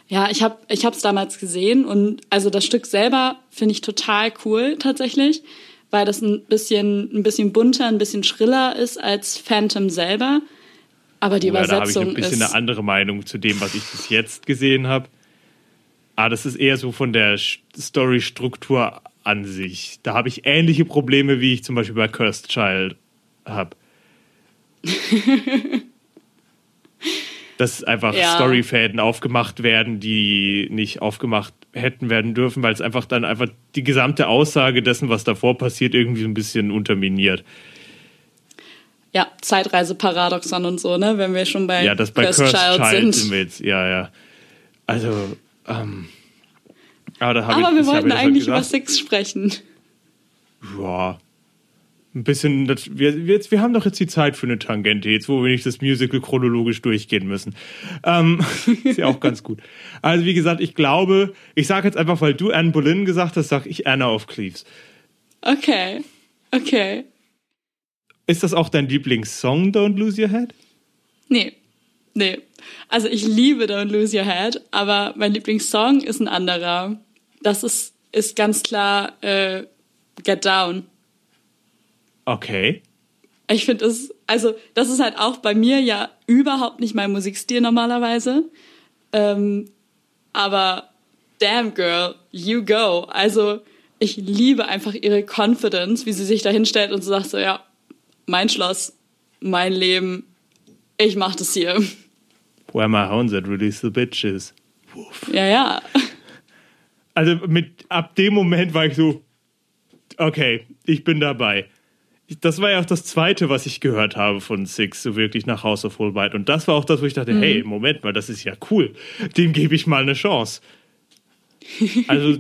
Ja, ich habe ich hab's damals gesehen und also das Stück selber finde ich total cool tatsächlich, weil das ein bisschen ein bisschen bunter, ein bisschen schriller ist als Phantom selber, aber die Ja, da habe ich Übersetzung ein bisschen ist eine andere Meinung zu dem, was ich bis jetzt gesehen habe. Ah, das ist eher so von der Storystruktur an sich. Da habe ich ähnliche Probleme, wie ich zum Beispiel bei Cursed Child habe. (laughs) Dass einfach Ja. Storyfäden aufgemacht werden, die nicht aufgemacht hätten werden dürfen, weil es einfach dann einfach die gesamte Aussage dessen, was davor passiert, irgendwie so ein bisschen unterminiert. ja Zeitreiseparadoxon und so, ne, wenn wir schon bei, Ja, das bei Cursed Cursed Child, sind. sind wir jetzt, ja, ja. Also, ähm, aber Aber wir wollten halt eigentlich über gesagt. Six sprechen. Ja. Ein bisschen, das, wir, wir, jetzt, wir haben doch jetzt die Zeit für eine Tangente, jetzt wo wir nicht das Musical chronologisch durchgehen müssen. Ähm, (laughs) ist ja auch ganz gut. Also wie gesagt, ich glaube, ich sage jetzt einfach, weil du Anne Boleyn gesagt hast, sage ich Anna of Cleves. Okay, okay, Ist das auch dein Lieblingssong, Don't Lose Your Head? nee, nee. Also ich liebe Don't Lose Your Head, aber mein Lieblingssong ist ein anderer. Das ist ist ganz klar äh, Get Down. Okay. Ich finde es, also das ist halt auch bei mir ja überhaupt nicht mein Musikstil normalerweise. Ähm, aber damn girl, you go. Also ich liebe einfach ihre Confidence, wie sie sich da hinstellt und so sagt so, ja, mein Schloss, mein Leben, ich mach das hier. Where my hounds at release the bitches. Ja, ja. Also mit ab dem Moment war ich so, okay, ich bin dabei. das war ja auch das zweite, was ich gehört habe von Six, so wirklich nach House of Holbein. Und das war auch das, wo ich dachte, hey, Moment mal, das ist ja cool. Dem gebe ich mal eine Chance. (laughs) Also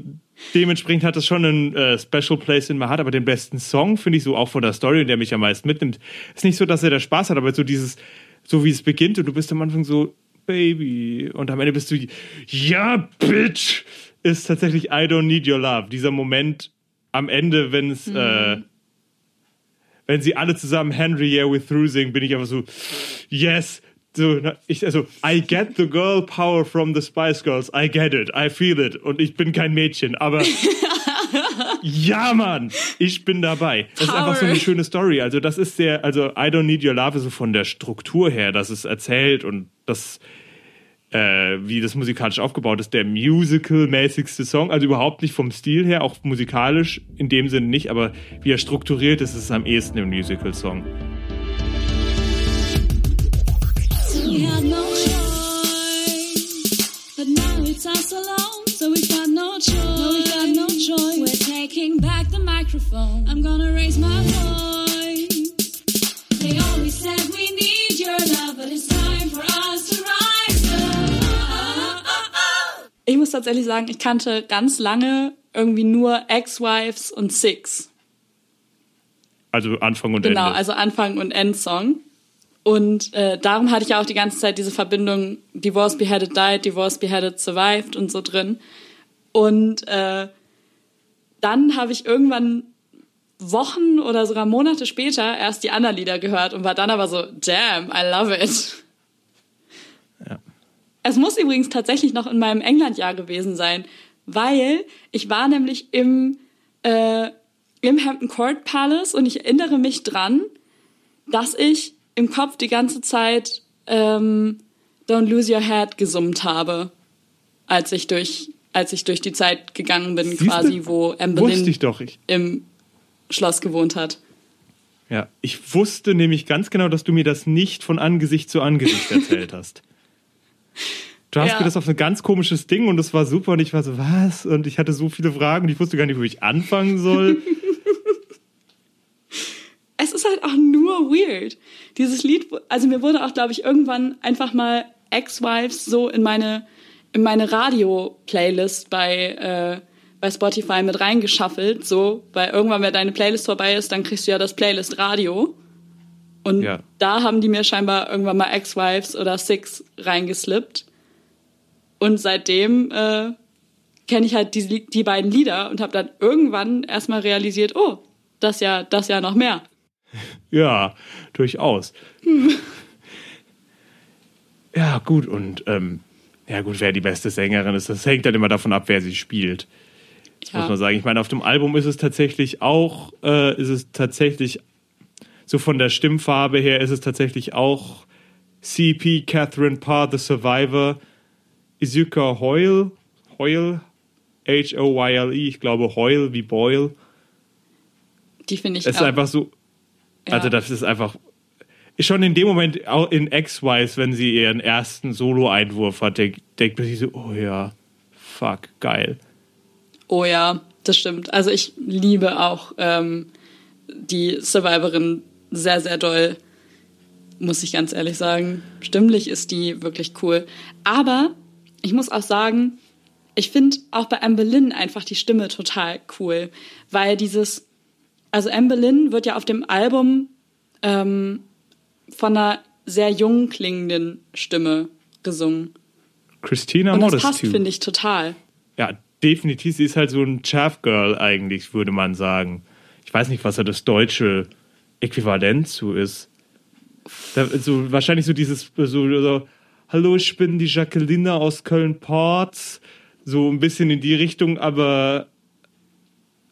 dementsprechend hat das schon einen äh, Special Place in my heart, aber den besten Song finde ich so auch von der Story, der mich am meisten mitnimmt. Ist nicht so, dass er da Spaß hat, aber so dieses, so wie es beginnt und du bist am Anfang so, Baby, und am Ende bist du, ja, Bitch, ist tatsächlich I don't need your love. Dieser Moment am Ende, wenn es, äh, wenn sie alle zusammen Henry Yeah We're Through singen, bin ich einfach so, yes. So, ich, also, I get the girl power from the Spice Girls. I get it. I feel it. Und ich bin kein Mädchen, aber (laughs) ja, Mann, ich bin dabei. Das ist einfach so eine schöne Story. Also, das ist sehr, also, I don't need your love, so von der Struktur her, dass es erzählt und das, äh, wie das musikalisch aufgebaut ist, der musical-mäßigste Song. Also überhaupt nicht vom Stil her, auch musikalisch in dem Sinne nicht, aber wie er strukturiert ist, ist es am ehesten im Musical-Song. We had no choice, but now it's us alone, no choice. No, we've got no choice. We're taking back the microphone. I'm gonna raise my voice. They always said we need your love, but it's time for us to rise up. Ich muss tatsächlich sagen, ich kannte ganz lange irgendwie nur Ex-Wives und Six. Also Anfang und Genau, Ende. also Anfang und Endsong. Und äh, darum hatte ich ja auch die ganze Zeit diese Verbindung Divorce Beheaded Died, Divorce Beheaded Survived und so drin. Und äh, dann habe ich irgendwann Wochen oder sogar Monate später erst die anderen Lieder gehört und war dann aber so, damn, I love it. Ja. Es muss übrigens tatsächlich noch in meinem Englandjahr gewesen sein, weil ich war nämlich im, äh, im Hampton Court Palace und ich erinnere mich dran, dass ich im Kopf die ganze Zeit ähm, Don't Lose Your Head gesummt habe, als ich durch, als ich durch die Zeit gegangen bin, Siehste? quasi, wo doch. Ich, im Schloss gewohnt hat. ja, ich wusste nämlich ganz genau, dass du mir das nicht von Angesicht zu Angesicht erzählt (laughs) hast. Du hast Ja. mir das auf ein ganz komisches Ding und es war super und ich war so, was? Und ich hatte so viele Fragen und ich wusste gar nicht, wo ich anfangen soll. (laughs) es ist halt auch nur weird. Dieses Lied, also mir wurde auch, glaube ich, irgendwann einfach mal Ex-Wives so in meine, in meine Radio-Playlist bei, äh, bei Spotify mit reingeschaffelt, so, weil irgendwann, wenn deine Playlist vorbei ist, dann kriegst du ja das Playlist Radio. Und Ja. da haben die mir scheinbar irgendwann mal Ex-Wives oder Six reingeslippt. Und seitdem äh, kenne ich halt die, die beiden Lieder und habe dann irgendwann erstmal realisiert, oh, das ja, das ja noch mehr. (laughs) Ja, durchaus. Ja, gut, und ähm, ja gut, wer die beste Sängerin ist, das hängt dann immer davon ab, wer sie spielt. Das Ja. muss man sagen. Ich meine, auf dem Album ist es tatsächlich auch, äh, ist es tatsächlich, so von der Stimmfarbe her, ist es tatsächlich auch CP, Catherine Parr, The Survivor, Izuka Hoyle, Hoyle, H-O-Y-L-E, ich glaube Hoyle wie Boyle. Die finde ich Es ist einfach so, also ja. das ist einfach schon in dem Moment auch in X-Wise, wenn sie ihren ersten Solo-Einwurf hat, denk- denkt man sich so, oh ja, fuck, geil. Oh ja, das stimmt. Also ich liebe auch ähm, die Survivorin sehr, sehr doll. Muss ich ganz ehrlich sagen. Stimmlich ist die wirklich cool. Aber ich muss auch sagen, ich finde auch bei Amber Lynn einfach die Stimme total cool. Weil dieses, also Amber Lynn wird ja auf dem Album ähm, von einer sehr jung klingenden Stimme gesungen. Christina Und das passt, finde ich, total. Ja, definitiv, sie ist halt so ein Chaff Girl eigentlich, würde man sagen. Ich weiß nicht, was da das deutsche Äquivalent zu ist. Da, so, wahrscheinlich so dieses, so, so, hallo, ich bin die Jacqueline aus Köln-Ports. So ein bisschen in die Richtung, aber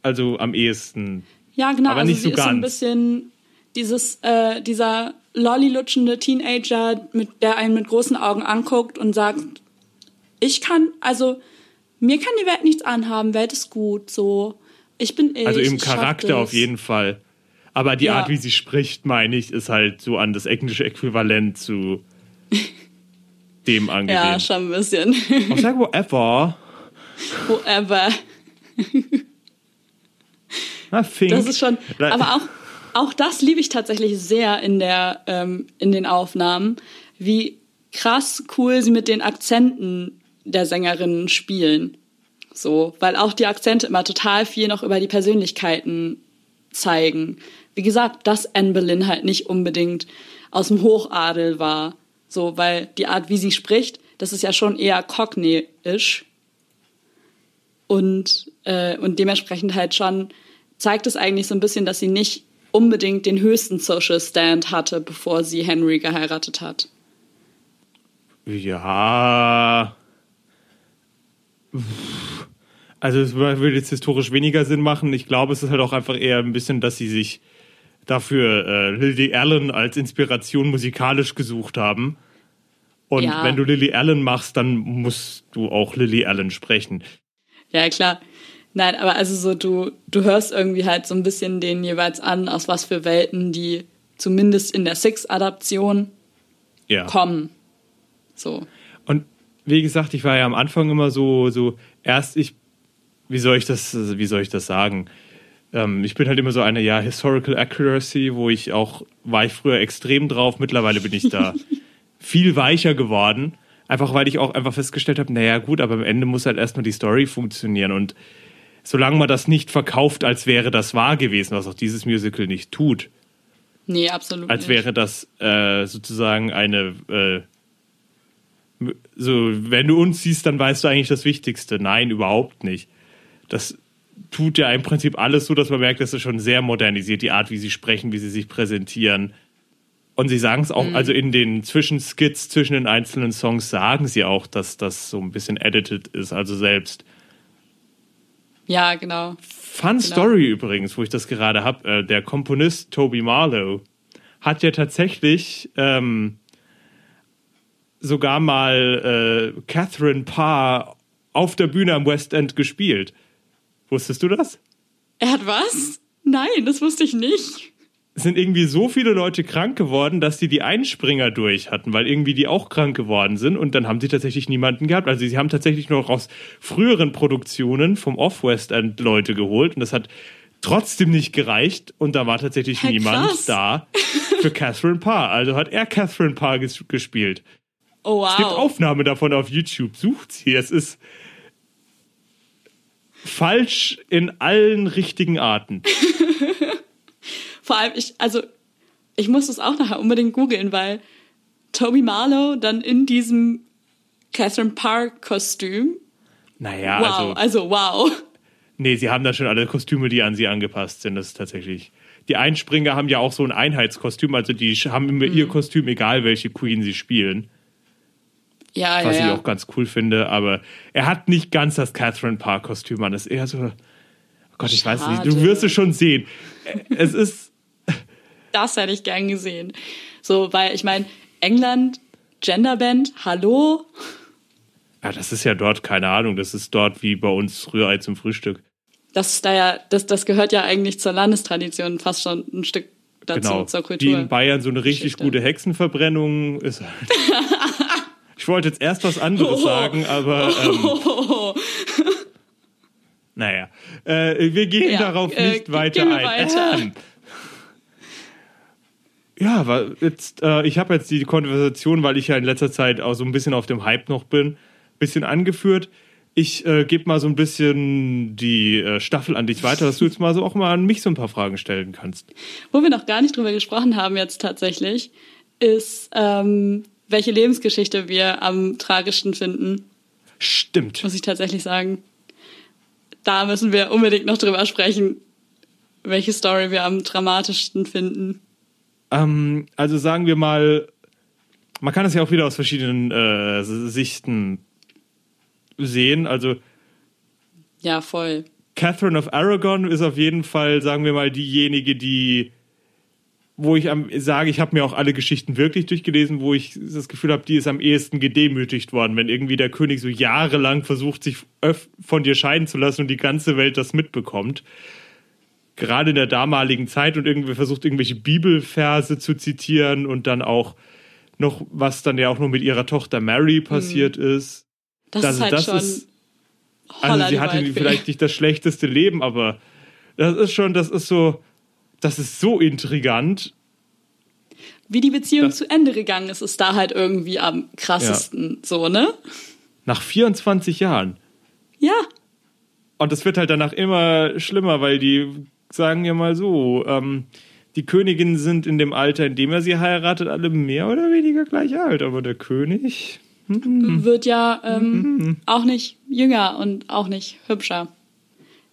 also am ehesten. Ja, genau. Aber also nicht sie so ist so ein ganz. bisschen dieses, äh, dieser lollilutschende Teenager, mit, der einen mit großen Augen anguckt und sagt, ich kann, also mir kann die Welt nichts anhaben, Welt ist gut, so. Ich bin ich. Also im ich Charakter auf jeden Fall. Aber die Ja. Art, wie sie spricht, meine ich, ist halt so an das englische Äquivalent zu dem (laughs) Ja, angelehnt. schon ein bisschen. (laughs) Auch sag whatever. Whatever. I think. Das ist schon, aber auch, auch das liebe ich tatsächlich sehr in, der, ähm, in den Aufnahmen, wie krass cool sie mit den Akzenten der Sängerinnen spielen. So, weil auch die Akzente immer total viel noch über die Persönlichkeiten zeigen. Wie gesagt, dass Anne Boleyn halt nicht unbedingt aus dem Hochadel war. So, weil die Art, wie sie spricht, das ist ja schon eher cockney-isch. Und, äh, und dementsprechend halt schon zeigt es eigentlich so ein bisschen, dass sie nicht unbedingt den höchsten Social Stand hatte, bevor sie Henry geheiratet hat. Ja. Also es würde jetzt historisch weniger Sinn machen. Ich glaube, es ist halt auch einfach eher ein bisschen, dass sie sich dafür äh, Lily Allen als Inspiration musikalisch gesucht haben. Und Ja. wenn du Lily Allen machst, dann musst du auch Lily Allen sprechen. Ja, klar. Nein, aber also so, du, du hörst irgendwie halt so ein bisschen den jeweils an, aus was für Welten die zumindest in der Six-Adaption Ja. kommen. So. Und wie gesagt, ich war ja am Anfang immer so, so erst ich, wie soll ich das, wie soll ich das sagen? Ähm, ich bin halt immer so eine, ja, Historical Accuracy, wo ich auch, war ich früher extrem drauf, mittlerweile bin ich da (laughs) viel weicher geworden. Einfach weil ich auch einfach festgestellt habe, naja, gut, aber am Ende muss halt erstmal die Story funktionieren und solange man das nicht verkauft, als wäre das wahr gewesen, was auch dieses Musical nicht tut, Nee, absolut als nicht. wäre das äh, sozusagen eine äh, so wenn du uns siehst, dann weißt du eigentlich das Wichtigste. Nein, überhaupt nicht. Das tut ja im Prinzip alles so, dass man merkt, dass es schon sehr modernisiert, die Art, wie sie sprechen, wie sie sich präsentieren. Und sie sagen es auch, also in den Zwischenskits zwischen den einzelnen Songs sagen sie auch, dass das so ein bisschen edited ist, also selbst. Ja, genau. Fun Story übrigens, wo ich das gerade habe. Äh, der Komponist Toby Marlowe hat ja tatsächlich ähm, sogar mal äh, Catherine Parr auf der Bühne am West End gespielt. Wusstest du das? Er hat was? Nein, das wusste ich nicht. Sind irgendwie so viele Leute krank geworden, dass die die Einspringer durch hatten, weil irgendwie die auch krank geworden sind und dann haben sie tatsächlich niemanden gehabt. Also sie haben tatsächlich noch aus früheren Produktionen vom Off-West End Leute geholt und das hat trotzdem nicht gereicht und da war tatsächlich Ja, niemand krass. da für (laughs) Catherine Parr. Also hat er Catherine Parr ges gespielt. Oh, Es gibt wow. Aufnahme davon auf YouTube. Sucht sie. Es ist falsch in allen richtigen Arten. (laughs) Vor allem, ich, also, ich muss das auch nachher unbedingt googeln, weil Toby Marlowe dann in diesem Catherine Parr-Kostüm. Naja, Wow, also also wow. Nee, sie haben da schon alle Kostüme, die an sie angepasst sind. Das ist tatsächlich. Die Einspringer haben ja auch so ein Einheitskostüm, also die haben immer Mhm. ihr Kostüm, egal welche Queen sie spielen. Ja, Was ja, ich ja. auch ganz cool finde, aber er hat nicht ganz das Catherine Parr-Kostüm an. Das ist eher so. Oh Gott, ich weiß nicht. Du Schade. wirst es schon sehen. Es ist. Das hätte ich gern gesehen. So, weil ich meine, England, Genderband, hallo? Ja, das ist ja dort, keine Ahnung, das ist dort wie bei uns Rührei zum Frühstück. Das ist da ja, das, das gehört ja eigentlich zur Landestradition fast schon ein Stück dazu, Genau. zur Wie Kultur. in Bayern so eine richtig Geschichte. gute Hexenverbrennung ist halt. (laughs) Ich wollte jetzt erst was anderes sagen, aber ähm, (laughs) naja, äh, wir gehen Ja, darauf äh, nicht weiter gehen wir ein. weiter. Ähm, ja, aber jetzt, äh, ich habe jetzt die Konversation, weil ich ja in letzter Zeit auch so ein bisschen auf dem Hype noch bin, bisschen angeführt. Ich äh, gebe mal so ein bisschen die äh, Staffel an dich weiter, dass du jetzt mal so auch mal an mich so ein paar Fragen stellen kannst. Wo wir noch gar nicht drüber gesprochen haben jetzt tatsächlich, ist, ähm, welche Lebensgeschichte wir am tragischsten finden, Stimmt. muss ich tatsächlich sagen. Da müssen wir unbedingt noch drüber sprechen, welche Story wir am dramatischsten finden. Ähm, also sagen wir mal, man kann es ja auch wieder aus verschiedenen äh, Sichten sehen. Also Ja, voll. Catherine of Aragon ist auf jeden Fall, sagen wir mal, diejenige, die, wo ich am, sage, ich habe mir auch alle Geschichten wirklich durchgelesen, wo ich das Gefühl habe, die ist am ehesten gedemütigt worden, wenn irgendwie der König so jahrelang versucht, sich von dir scheiden zu lassen und die ganze Welt das mitbekommt. Gerade in der damaligen Zeit und irgendwie versucht, irgendwelche Bibelverse zu zitieren und dann auch noch, was dann ja auch noch mit ihrer Tochter Mary passiert ist. Das, Also ist halt das schon. ist- Also sie hatte vielleicht nicht das schlechteste Leben, aber das ist schon, das ist so, das ist so intrigant. Wie die Beziehung Das- zu Ende gegangen ist, ist da halt irgendwie am krassesten, so, ne? Nach 24 Jahren. Ja, Und es wird halt danach immer schlimmer, weil die sagen ja mal so, ähm, die Königinnen sind in dem Alter, in dem er sie heiratet, alle mehr oder weniger gleich alt. Aber der König, wird ja ähm, Mhm. auch nicht jünger und auch nicht hübscher.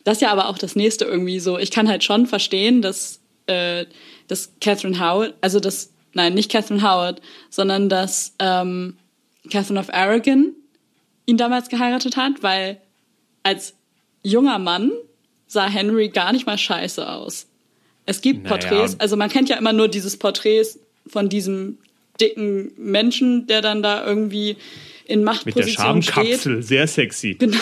Das ist ja aber auch das nächste irgendwie so. Ich kann halt schon verstehen, dass, äh, dass Catherine Howard, also das, nein, nicht Catherine Howard, sondern dass ähm, Catherine of Aragon ihn damals geheiratet hat, weil als junger Mann sah Henry gar nicht mal scheiße aus. Es gibt Naja. Porträts, also man kennt ja immer nur dieses Porträt von diesem dicken Menschen, der dann da irgendwie in mit der Machtposition steht. Schamkapsel, sehr sexy. Genau.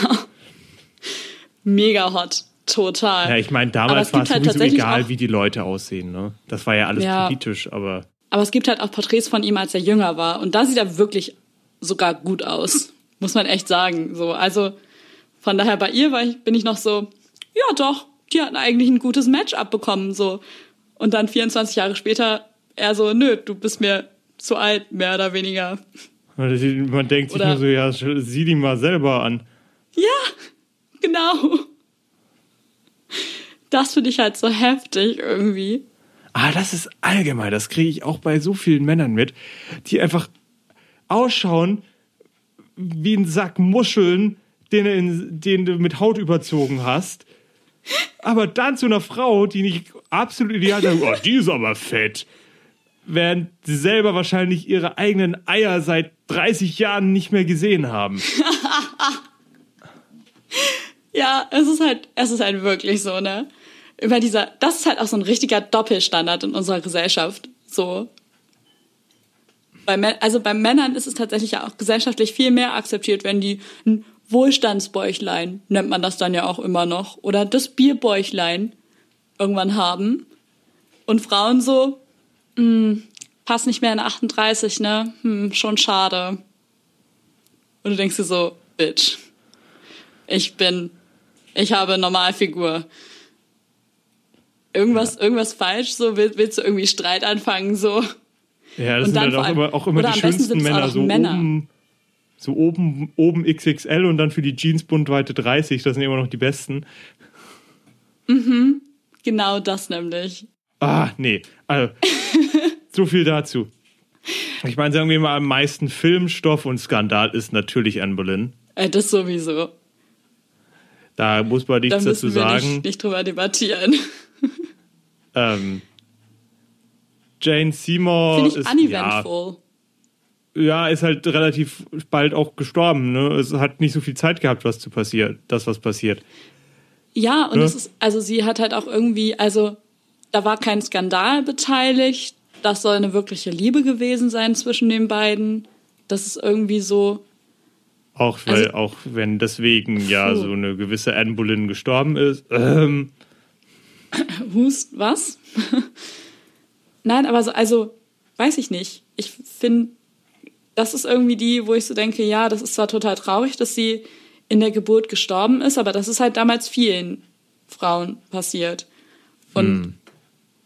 Mega hot. Total. Ja, ich meine, damals war es halt sowieso egal, wie die Leute aussehen. Ne? Das war ja alles Ja. politisch, aber Aber es gibt halt auch Porträts von ihm, als er jünger war. Und da sieht er wirklich sogar gut aus. Muss man echt sagen. So, also von daher bei ihr war ich, bin ich noch so, ja doch, die hatten eigentlich ein gutes Match abbekommen. So. Und dann 24 Jahre später, er so, nö, du bist mir zu alt, mehr oder weniger. man denkt sich Oder- nur so, ja, sieh die mal selber an. Ja, genau. Das finde ich halt so heftig irgendwie. Ah, das ist allgemein, das kriege ich auch bei so vielen Männern mit, die einfach ausschauen wie ein Sack Muscheln, den, den du mit Haut überzogen hast. Aber dann zu einer Frau, die nicht absolut ideal ist, oh, die ist aber fett. Während sie selber wahrscheinlich ihre eigenen Eier seit 30 Jahren nicht mehr gesehen haben. (laughs) Ja, es ist halt, es ist halt wirklich so, ne? Über dieser, das ist halt auch so ein richtiger Doppelstandard in unserer Gesellschaft. So. Bei, also bei Männern ist es tatsächlich auch gesellschaftlich viel mehr akzeptiert, wenn die ein Wohlstandsbäuchlein, nennt man das dann ja auch immer noch, oder das Bierbäuchlein irgendwann haben. Und Frauen so, hm, passt nicht mehr in 38, ne? Hm, schon schade. Und du denkst dir so, Bitch. Ich bin, ich habe Normalfigur. Irgendwas, irgendwas falsch, so Will, willst du irgendwie Streit anfangen, so. Ja, das Und sind dann halt auch immer, auch immer die schönsten Männer, so Männer. oben, so oben, oben XXL und dann für die Jeans Bundweite 30, das sind immer noch die besten. Genau das nämlich. Ah, nee. Also, (laughs) so viel dazu. Ich meine, sagen wir mal, am meisten Filmstoff und Skandal ist natürlich Anne Boleyn. Äh, das sowieso. Da muss man nichts Da dazu wir sagen. nicht, nicht drüber debattieren. Ähm, Jane Seymour Finde ich ist, ja, uneventful. Ja, ist halt relativ bald auch gestorben. Ne? Es hat nicht so viel Zeit gehabt, was zu passiert, das was passiert. Ja, und Ja. es ist, also sie hat halt auch irgendwie, also da war kein Skandal beteiligt. Das soll eine wirkliche Liebe gewesen sein zwischen den beiden. Das ist irgendwie so, Auch weil, Also- auch wenn deswegen ja Puh. so eine gewisse Anne Boleyn gestorben ist. Ähm, (clears throat) Hust, was? (laughs) Nein, aber so, also, weiß ich nicht. Ich finde, das ist irgendwie die, wo ich so denke, ja, das ist zwar total traurig, dass sie in der Geburt gestorben ist, aber das ist halt damals vielen Frauen passiert. Und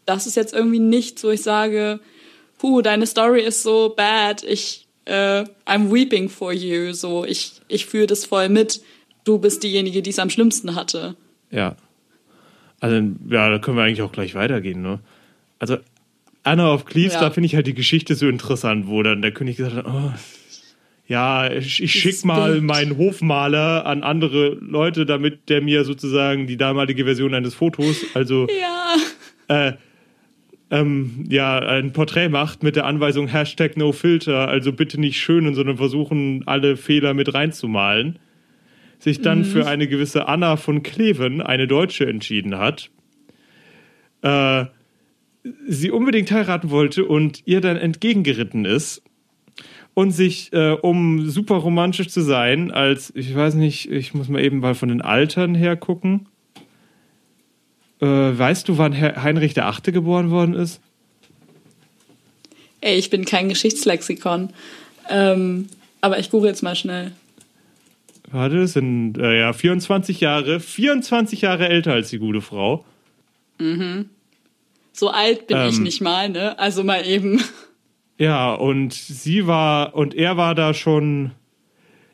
das ist jetzt irgendwie nichts, wo ich sage, puh, deine Story ist so bad, ich, äh, I'm weeping for you, so, ich, ich fühle das voll mit, du bist diejenige, die es am schlimmsten hatte. Ja. Also, ja, da können wir eigentlich auch gleich weitergehen, ne? Also, Anna of Cleves, Ja. da finde ich halt die Geschichte so interessant, wo dann der König gesagt hat, oh, ja, ich, ich schick mal meinen Hofmaler an andere Leute, damit der mir sozusagen die damalige Version eines Fotos, also (laughs) Ja. ähm, ja, ein Porträt macht mit der Anweisung Hashtag No Filter, also bitte nicht schönen, sondern versuchen, alle Fehler mit reinzumalen, sich dann für eine gewisse Anna von Kleven, eine Deutsche, entschieden hat, äh, sie unbedingt heiraten wollte und ihr dann entgegengeritten ist und sich, äh, um super romantisch zu sein, als, ich weiß nicht, ich muss mal eben mal von den Altern her gucken. Äh, weißt du, wann Herr Heinrich der Achte geboren worden ist? Ey, ich bin kein Geschichtslexikon. Ähm, aber ich google jetzt mal schnell. Warte, es sind äh, ja 24 Jahre, 24 Jahre älter als die gute Frau. So alt bin ich Ähm. nicht mal, ne? Also mal eben. Ja, und sie war, und er war da schon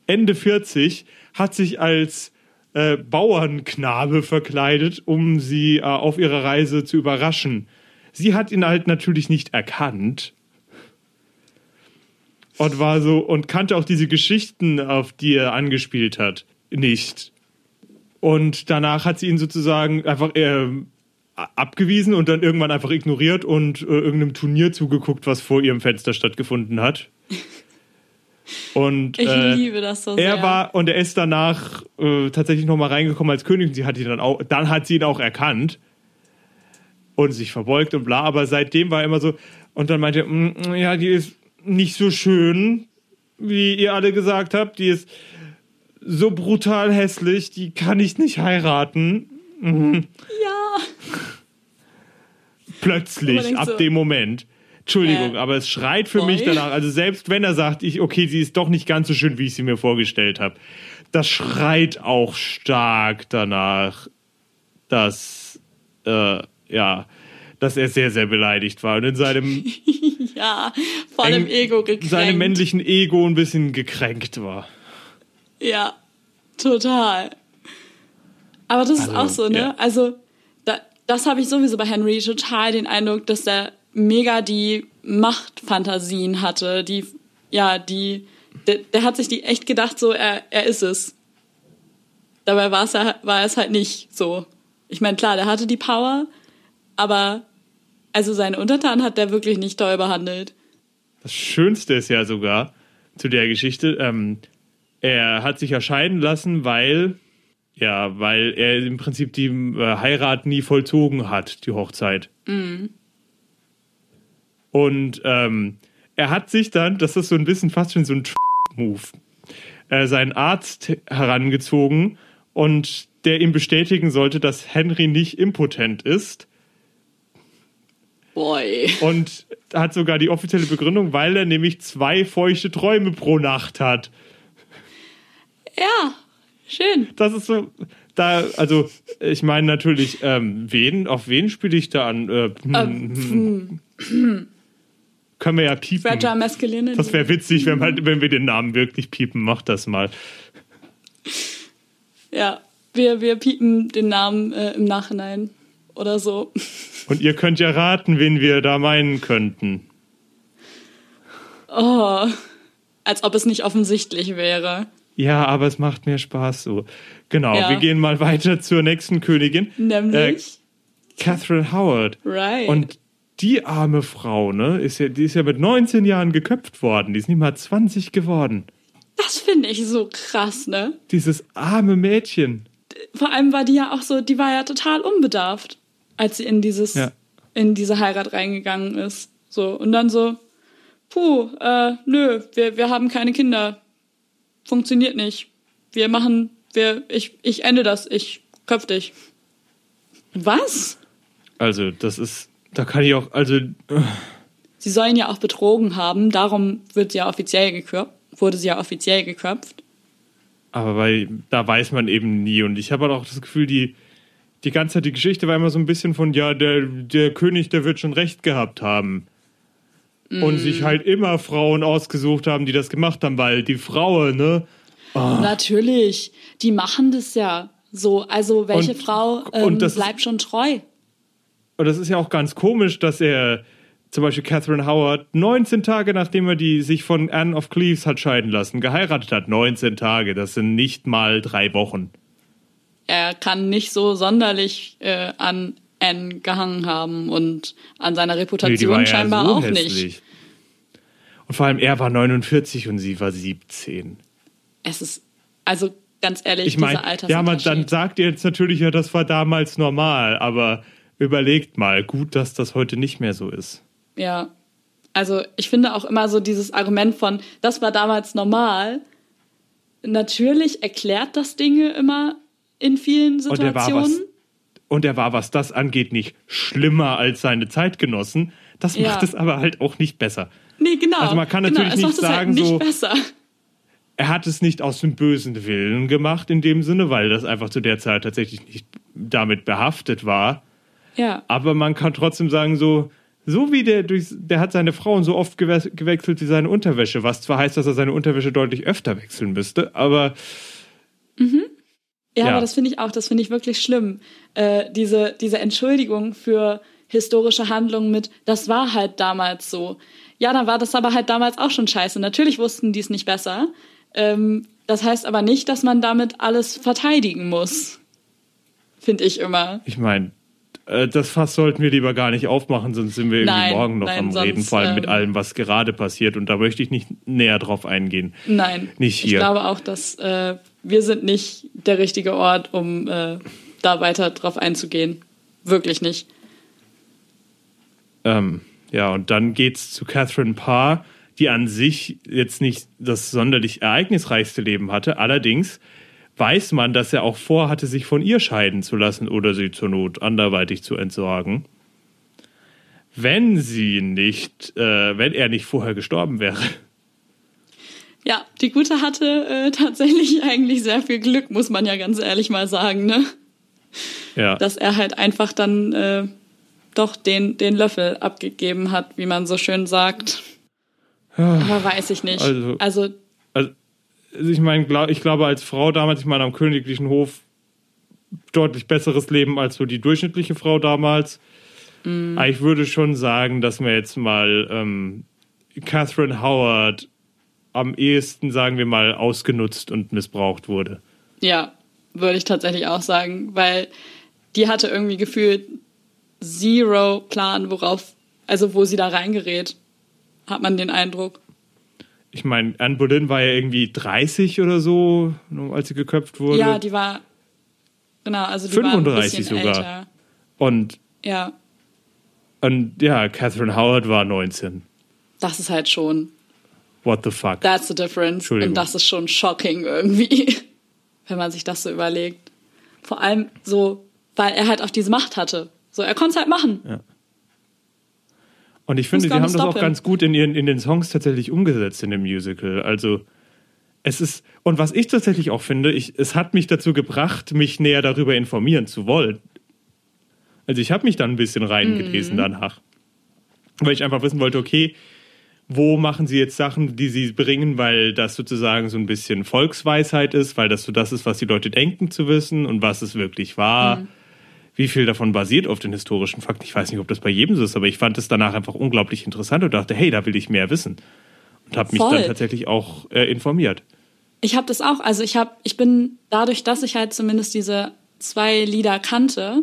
Ende 40, hat sich als äh, Bauernknabe verkleidet, um sie äh, auf ihrer Reise zu überraschen. Sie hat ihn halt natürlich nicht erkannt. Und war so, und kannte auch diese Geschichten, auf die er angespielt hat, nicht. Und danach hat sie ihn sozusagen einfach äh, abgewiesen und dann irgendwann einfach ignoriert und äh, irgendeinem Turnier zugeguckt, was vor ihrem Fenster stattgefunden hat. (laughs) Und Ich äh, liebe das so er sehr. war und er ist danach äh, tatsächlich noch mal reingekommen als König und sie hat ihn dann auch dann hat sie ihn auch erkannt und sich verbeugt und bla aber seitdem war er immer so und dann meinte er, "Mm, ja die ist nicht so schön wie ihr alle gesagt habt die ist so brutal hässlich die kann ich nicht heiraten ja. Plötzlich ab so, dem Moment Entschuldigung, äh, aber es schreit für boy. mich danach. Also selbst wenn er sagt, ich okay, sie ist doch nicht ganz so schön, wie ich sie mir vorgestellt habe, das schreit auch stark danach, dass äh, ja, dass er sehr sehr beleidigt war und in seinem (laughs) Ja, voll im Ego gekränkt. seinem männlichen Ego ein bisschen gekränkt war. Ja, total. Aber das ist Also, auch so, ne? ja. Also, das habe ich sowieso bei Henry total den Eindruck, dass der mega die Machtfantasien hatte, die, ja, die, der, der hat sich die echt gedacht, so, er, er ist es. Dabei war es, war es halt nicht so. Ich meine, klar, der hatte die Power, aber also seine Untertanen hat der wirklich nicht toll behandelt. Das Schönste ist ja sogar zu der Geschichte, ähm, er hat sich erscheiden lassen, weil ja, weil er im Prinzip die äh, Heirat nie vollzogen hat, die Hochzeit. Und ähm, er hat sich dann, das ist so ein bisschen fast schon so ein Move, äh, seinen Arzt herangezogen und der ihm bestätigen sollte, dass Henry nicht impotent ist. Boy. Und hat sogar die offizielle Begründung, weil er nämlich zwei feuchte Träume pro Nacht hat. Ja, schön. Das ist so, da, also ich meine natürlich, ähm, wen, auf wen spiele ich da an? Äh, hm, Ähm, können wir ja piepen. Fragile Masculinity. Das wäre witzig, wenn, man, wenn wir den Namen wirklich piepen. Mach das mal. Ja, wir, wir piepen den Namen äh, im Nachhinein oder so. Und ihr könnt ja raten, wen wir da meinen könnten. Oh, als ob es nicht offensichtlich wäre. Ja, aber es macht mehr Spaß so. Genau, Ja. wir gehen mal weiter zur nächsten Königin. Nämlich, Catherine Howard. right. Und die arme Frau, ne, ist ja, die ist ja mit 19 Jahren geköpft worden. Die ist nicht mal 20 geworden. das finde ich so krass, ne? Dieses arme Mädchen. Vor allem war die ja auch so, die war ja total unbedarft, als sie in dieses, Ja. in diese Heirat reingegangen ist. So, und dann so, puh, äh, nö, wir, wir haben keine Kinder. Funktioniert nicht. Wir machen, wir, ich, ich ende das, ich köpf dich. Was? Also, das ist, da kann ich auch, also, Sie sollen ja auch betrogen haben, darum wird sie ja offiziell geköpft, wurde sie ja offiziell geköpft. aber weil, da weiß man eben nie. Und ich habe halt auch das Gefühl, die, die ganze Zeit, die Geschichte war immer so ein bisschen von, ja, der, der König, der wird schon recht gehabt haben. Und sich halt immer Frauen ausgesucht haben, die das gemacht haben, weil die Frau, ne, Natürlich, die machen das ja so. Also welche Und- Frau ähm, und das ist- bleibt schon treu? Und das ist ja auch ganz komisch, dass er zum Beispiel Catherine Howard 19 Tage nachdem er die sich von Anne of Cleves hat scheiden lassen, geheiratet hat. 19 Tage, das sind nicht mal drei Wochen. Er kann nicht so sonderlich äh, an Anne gehangen haben und an seiner Nee, Reputation ja scheinbar so auch hässlich. nicht. Und vor allem er war 49 und sie war 17. Es ist, also ganz ehrlich, Ich meine, dieser ja, man, dann Altersunterschied. sagt ihr jetzt natürlich, ja, das war damals normal, aber überlegt mal, gut, dass das heute nicht mehr so ist. Ja. Also ich finde auch immer so dieses Argument von, das war damals normal. Natürlich erklärt das Dinge immer in vielen Und er war Situationen. was, und er war, was das angeht, nicht schlimmer als seine Zeitgenossen. Das Ja. macht es aber halt auch nicht besser. Nee, genau. Also man kann genau, natürlich es nicht halt sagen, nicht so- besser. er hat es nicht aus dem bösen Willen gemacht in dem Sinne, weil das einfach zu der Zeit tatsächlich nicht damit behaftet war. Ja. Aber man kann trotzdem sagen, so, so wie der durch, der hat seine Frauen so oft gewe gewechselt wie seine Unterwäsche, was zwar heißt, dass er seine Unterwäsche deutlich öfter wechseln müsste, aber Ja, Ja. aber das finde ich auch, das finde ich wirklich schlimm. Äh, diese, diese Entschuldigung für historische Handlungen mit, das war halt damals so. Ja, dann war das aber halt damals auch schon scheiße. Natürlich wussten die es nicht besser. Ähm, das heißt aber nicht, dass man damit alles verteidigen muss. Finde ich immer. ich meine, äh, das Fass sollten wir lieber gar nicht aufmachen, sonst sind wir irgendwie Nein, morgen noch nein, am sonst, Reden, vor allem mit ähm, allem, was gerade passiert. Und da möchte ich nicht näher drauf eingehen. Nein. Nicht hier. Ich glaube auch, dass äh, wir sind nicht der richtige Ort, um äh, da weiter drauf einzugehen. Wirklich nicht. Ähm, ja, und dann geht's zu Catherine Parr, die an sich jetzt nicht das sonderlich ereignisreichste Leben hatte. Allerdings weiß man, dass er auch vorhatte, sich von ihr scheiden zu lassen oder sie zur Not anderweitig zu entsorgen. Wenn sie nicht, äh, wenn er nicht vorher gestorben wäre. Ja, die Gute hatte äh, tatsächlich (laughs) eigentlich sehr viel Glück, muss man ja ganz ehrlich mal sagen, ne? Ja. Dass er halt einfach dann äh, doch den, den Löffel abgegeben hat, wie man so schön sagt. Aber weiß ich nicht. Also- also Also, ich meine, glaub, ich glaube, als Frau damals, ich meine, am königlichen Hof deutlich besseres Leben als so die durchschnittliche Frau damals. Aber ich würde schon sagen, dass mir jetzt mal ähm, Catherine Howard am ehesten, sagen wir mal, ausgenutzt und missbraucht wurde. Ja, würde ich tatsächlich auch sagen, weil die hatte irgendwie gefühlt zero Plan, worauf, also wo sie da reingerät, hat man den Eindruck. Ich meine, Anne Boleyn war ja irgendwie 30 oder so, als sie geköpft wurde. Ja, die war, genau, also die war ein 35 sogar. älter. und, Ja, und ja, Catherine Howard war 19. das ist halt schon, What the fuck? that's the difference. Und das ist schon shocking irgendwie, (laughs) wenn man sich das so überlegt. Vor allem so, weil er halt auch diese Macht hatte. So, er konnte es halt machen. Und ich finde, gonna haben das auch ganz gut in, ihren, in den Songs tatsächlich umgesetzt in dem Musical. Also es ist, und was ich tatsächlich auch finde, ich, es hat mich dazu gebracht, mich näher darüber informieren zu wollen. Also ich habe mich dann ein bisschen reingelesen Mhm. danach. Weil ich einfach wissen wollte, okay, wo machen sie jetzt Sachen, die sie bringen, weil das sozusagen so ein bisschen Volksweisheit ist, weil das so das ist, was die Leute denken zu wissen und was es wirklich war. Mhm. Wie viel davon basiert auf den historischen Fakten? Ich weiß nicht, ob das bei jedem so ist, aber ich fand es danach einfach unglaublich interessant und dachte, hey, da will ich mehr wissen. Und habe mich dann tatsächlich auch äh, informiert. Ich habe das auch. Also ich habe, ich bin dadurch, dass ich halt zumindest diese zwei Lieder kannte,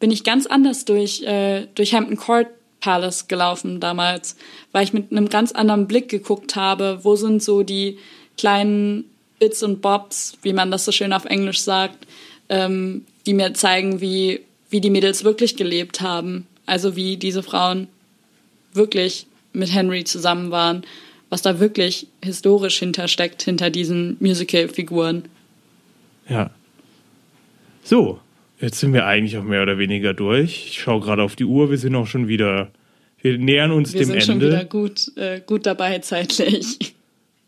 bin ich ganz anders durch äh, durch Hampton Court Palace gelaufen damals, weil ich mit einem ganz anderen Blick geguckt habe, wo sind so die kleinen Bits und Bobs, wie man das so schön auf Englisch sagt, ähm, die mir zeigen, wie wie die Mädels wirklich gelebt haben, also wie diese Frauen wirklich mit Henry zusammen waren, was da wirklich historisch hintersteckt, hinter diesen Musical-Figuren. Ja. So, jetzt sind wir eigentlich auch mehr oder weniger durch. Ich schaue gerade auf die Uhr, wir sind auch schon wieder, wir nähern uns Wir dem sind Ende. schon wieder gut, äh, gut dabei zeitlich.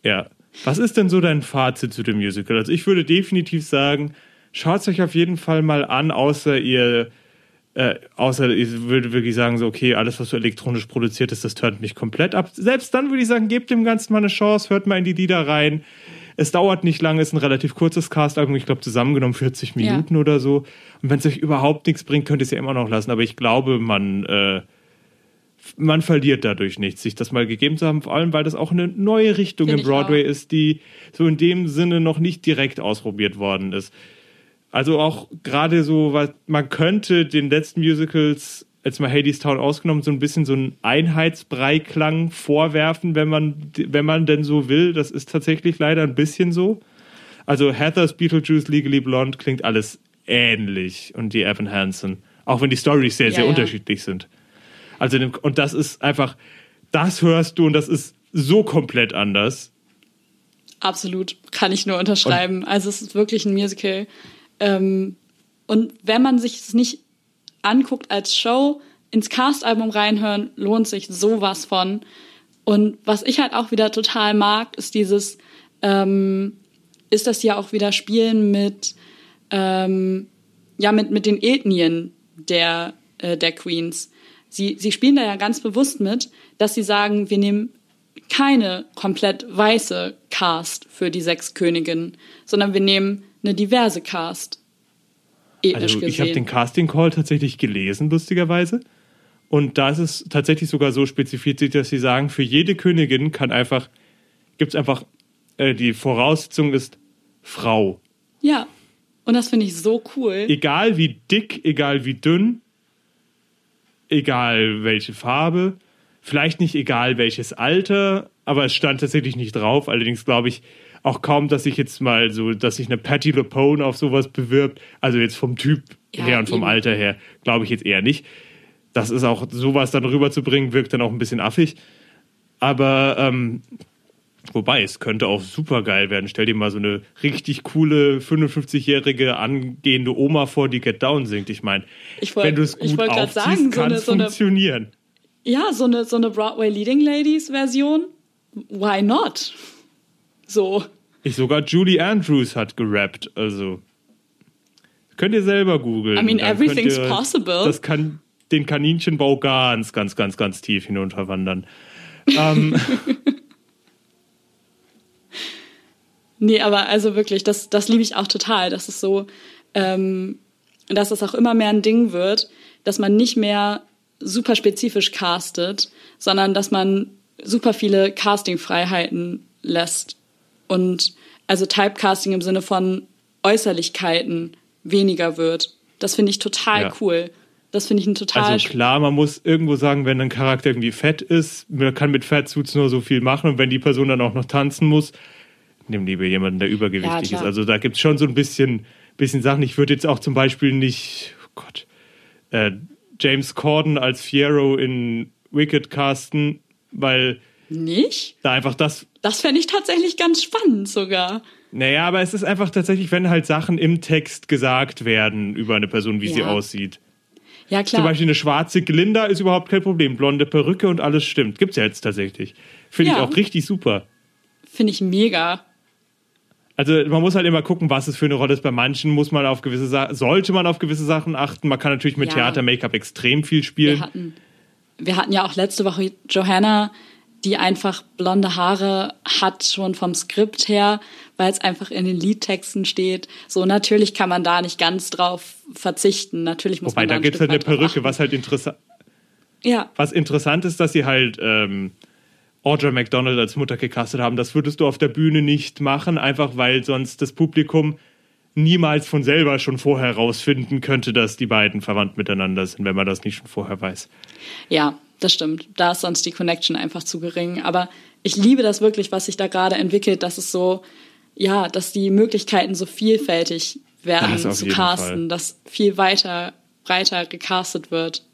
Ja. Was ist denn so dein Fazit zu dem Musical? Also ich würde definitiv sagen, schaut es euch auf jeden Fall mal an, außer ihr, äh, außer ich würde wirklich sagen, so, okay, alles, was so elektronisch produziert ist, das turnt mich komplett ab. Selbst dann würde ich sagen, gebt dem Ganzen mal eine Chance, hört mal in die Lieder rein. Es dauert nicht lange, ist ein relativ kurzes Cast-Album, ich glaube zusammengenommen 40 Ja. Minuten oder so. Und wenn es euch überhaupt nichts bringt, könnt ihr es ja immer noch lassen. Aber ich glaube, man, äh, man verliert dadurch nichts, sich das mal gegeben zu haben, vor allem, weil das auch eine neue Richtung Find im Broadway auch. ist, die so in dem Sinne noch nicht direkt ausprobiert worden ist. Also auch gerade so, was man könnte den letzten Musicals, jetzt mal Hades Town ausgenommen, so ein bisschen so einen Einheitsbrei-Klang vorwerfen, wenn man, wenn man denn so will. Das ist tatsächlich leider ein bisschen so. Also Heathers Beetlejuice Legally Blonde klingt alles ähnlich und die Evan Hansen. Auch wenn die Storys sehr, Ja, sehr ja. unterschiedlich sind. Also, und das ist einfach, das hörst du und das ist so komplett anders. Absolut, kann ich nur unterschreiben. also es ist wirklich ein Musical. Ähm, und wenn man sich es nicht anguckt als Show, ins Cast-Album reinhören, lohnt sich sowas von. Und was ich halt auch wieder total mag, ist dieses, ähm, ist das ja auch wieder Spielen mit, ähm, ja, mit, mit den Ethnien der, äh, der Queens. Sie, sie spielen da ja ganz bewusst mit, dass sie sagen, wir nehmen keine komplett weiße Cast für die sechs Königinnen, sondern wir nehmen eine diverse Cast. Also ich habe den Casting Call tatsächlich gelesen, lustigerweise. Und da ist es tatsächlich sogar so spezifiziert, dass sie sagen, für jede Königin kann einfach, gibt es einfach, äh, die Voraussetzung ist Frau. ja. Und das finde ich so cool. Egal wie dick, egal wie dünn, egal welche Farbe, vielleicht nicht egal welches Alter, aber es stand tatsächlich nicht drauf. Allerdings glaube ich auch kaum, dass sich jetzt mal so, dass sich eine Patty LuPone auf sowas bewirbt. Also jetzt vom Typ Ja, her und vom eben. Alter her, glaube ich jetzt eher nicht. Das ist auch, sowas dann rüberzubringen, wirkt dann auch ein bisschen affig. Aber ähm, wobei, es könnte auch super geil werden. Stell dir mal so eine richtig coole 55-jährige angehende Oma vor, die Get Down singt. Ich meine, Ich wenn du es ich gut aufziehst, sagen, so kann eine- es so eine- funktionieren. Ja, so eine, so eine Broadway Leading Ladies Version. Why not? So. Ich sogar Julie Andrews hat gerappt, also könnt ihr selber googeln. I mean, everything's ihr possible. Das kann den Kaninchenbau ganz, ganz, ganz, ganz tief hinunterwandern. Ähm, (laughs) Nee, aber also wirklich, das, das liebe ich auch total. Das ist so, ähm, dass es auch immer mehr ein Ding wird, dass man nicht mehr super spezifisch castet, sondern dass man super viele Castingfreiheiten lässt. Und also Typecasting im Sinne von Äußerlichkeiten weniger wird. Das finde ich total Ja. cool. Das finde ich ein total also klar, man muss irgendwo sagen, wenn ein Charakter irgendwie fett ist, man kann mit Fettsuits nur so viel machen und wenn die Person dann auch noch tanzen muss, nimm lieber jemanden, der übergewichtig Ja, ist. Also da gibt es schon so ein bisschen, bisschen Sachen. Ich würde jetzt auch zum Beispiel nicht, oh Gott, äh, James Corden als Fiero in Wicked casten, weil nicht. da einfach das Das fände ich tatsächlich ganz spannend sogar. Naja, aber es ist einfach tatsächlich, wenn halt Sachen im Text gesagt werden über eine Person, wie sie Ja. aussieht. Ja, Zum klar. Beispiel eine schwarze Glinda ist überhaupt kein Problem. Blonde Perücke und alles stimmt. Gibt's ja jetzt tatsächlich. Finde ich Ja. auch richtig super. Finde ich mega. Also man muss halt immer gucken, was es für eine Rolle ist. Bei manchen muss man auf gewisse Sa sollte man auf gewisse Sachen achten. Man kann natürlich mit Ja. Theater-Make-up extrem viel Wir spielen. hatten, wir hatten ja auch letzte Woche Johanna, die einfach blonde Haare hat, schon vom Skript her, weil es einfach in den Liedtexten steht. So, natürlich kann man da nicht ganz drauf verzichten. Natürlich muss Wobei, man da da ein gibt's Stück halt eine Perücke, was halt interessant Ja, was interessant ist, dass sie halt ähm, Audra McDonald als Mutter gecastet haben. Das würdest du auf der Bühne nicht machen, einfach weil sonst das Publikum niemals von selber schon vorher rausfinden könnte, dass die beiden verwandt miteinander sind, wenn man das nicht schon vorher weiß. ja, das stimmt. Da ist sonst die Connection einfach zu gering. Aber ich liebe das wirklich, was sich da gerade entwickelt, dass es so, ja, dass die Möglichkeiten so vielfältig werden zu casten, Fall. dass viel weiter, breiter gecastet wird.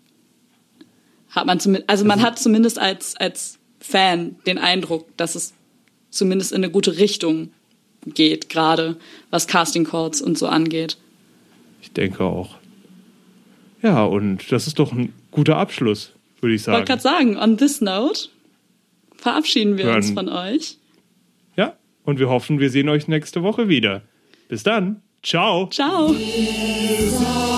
Hat man zumindest, also man hat zumindest als, als Fan den Eindruck, dass es zumindest in eine gute Richtung geht, gerade was Casting Calls und so angeht. Ich denke auch. Ja, und das ist doch ein guter Abschluss, würde ich Ich wollte sagen. gerade sagen, on this note verabschieden wir uns Hören. von euch. Ja, und wir hoffen, wir sehen euch nächste Woche wieder. Bis dann. Ciao. Ciao. Sagen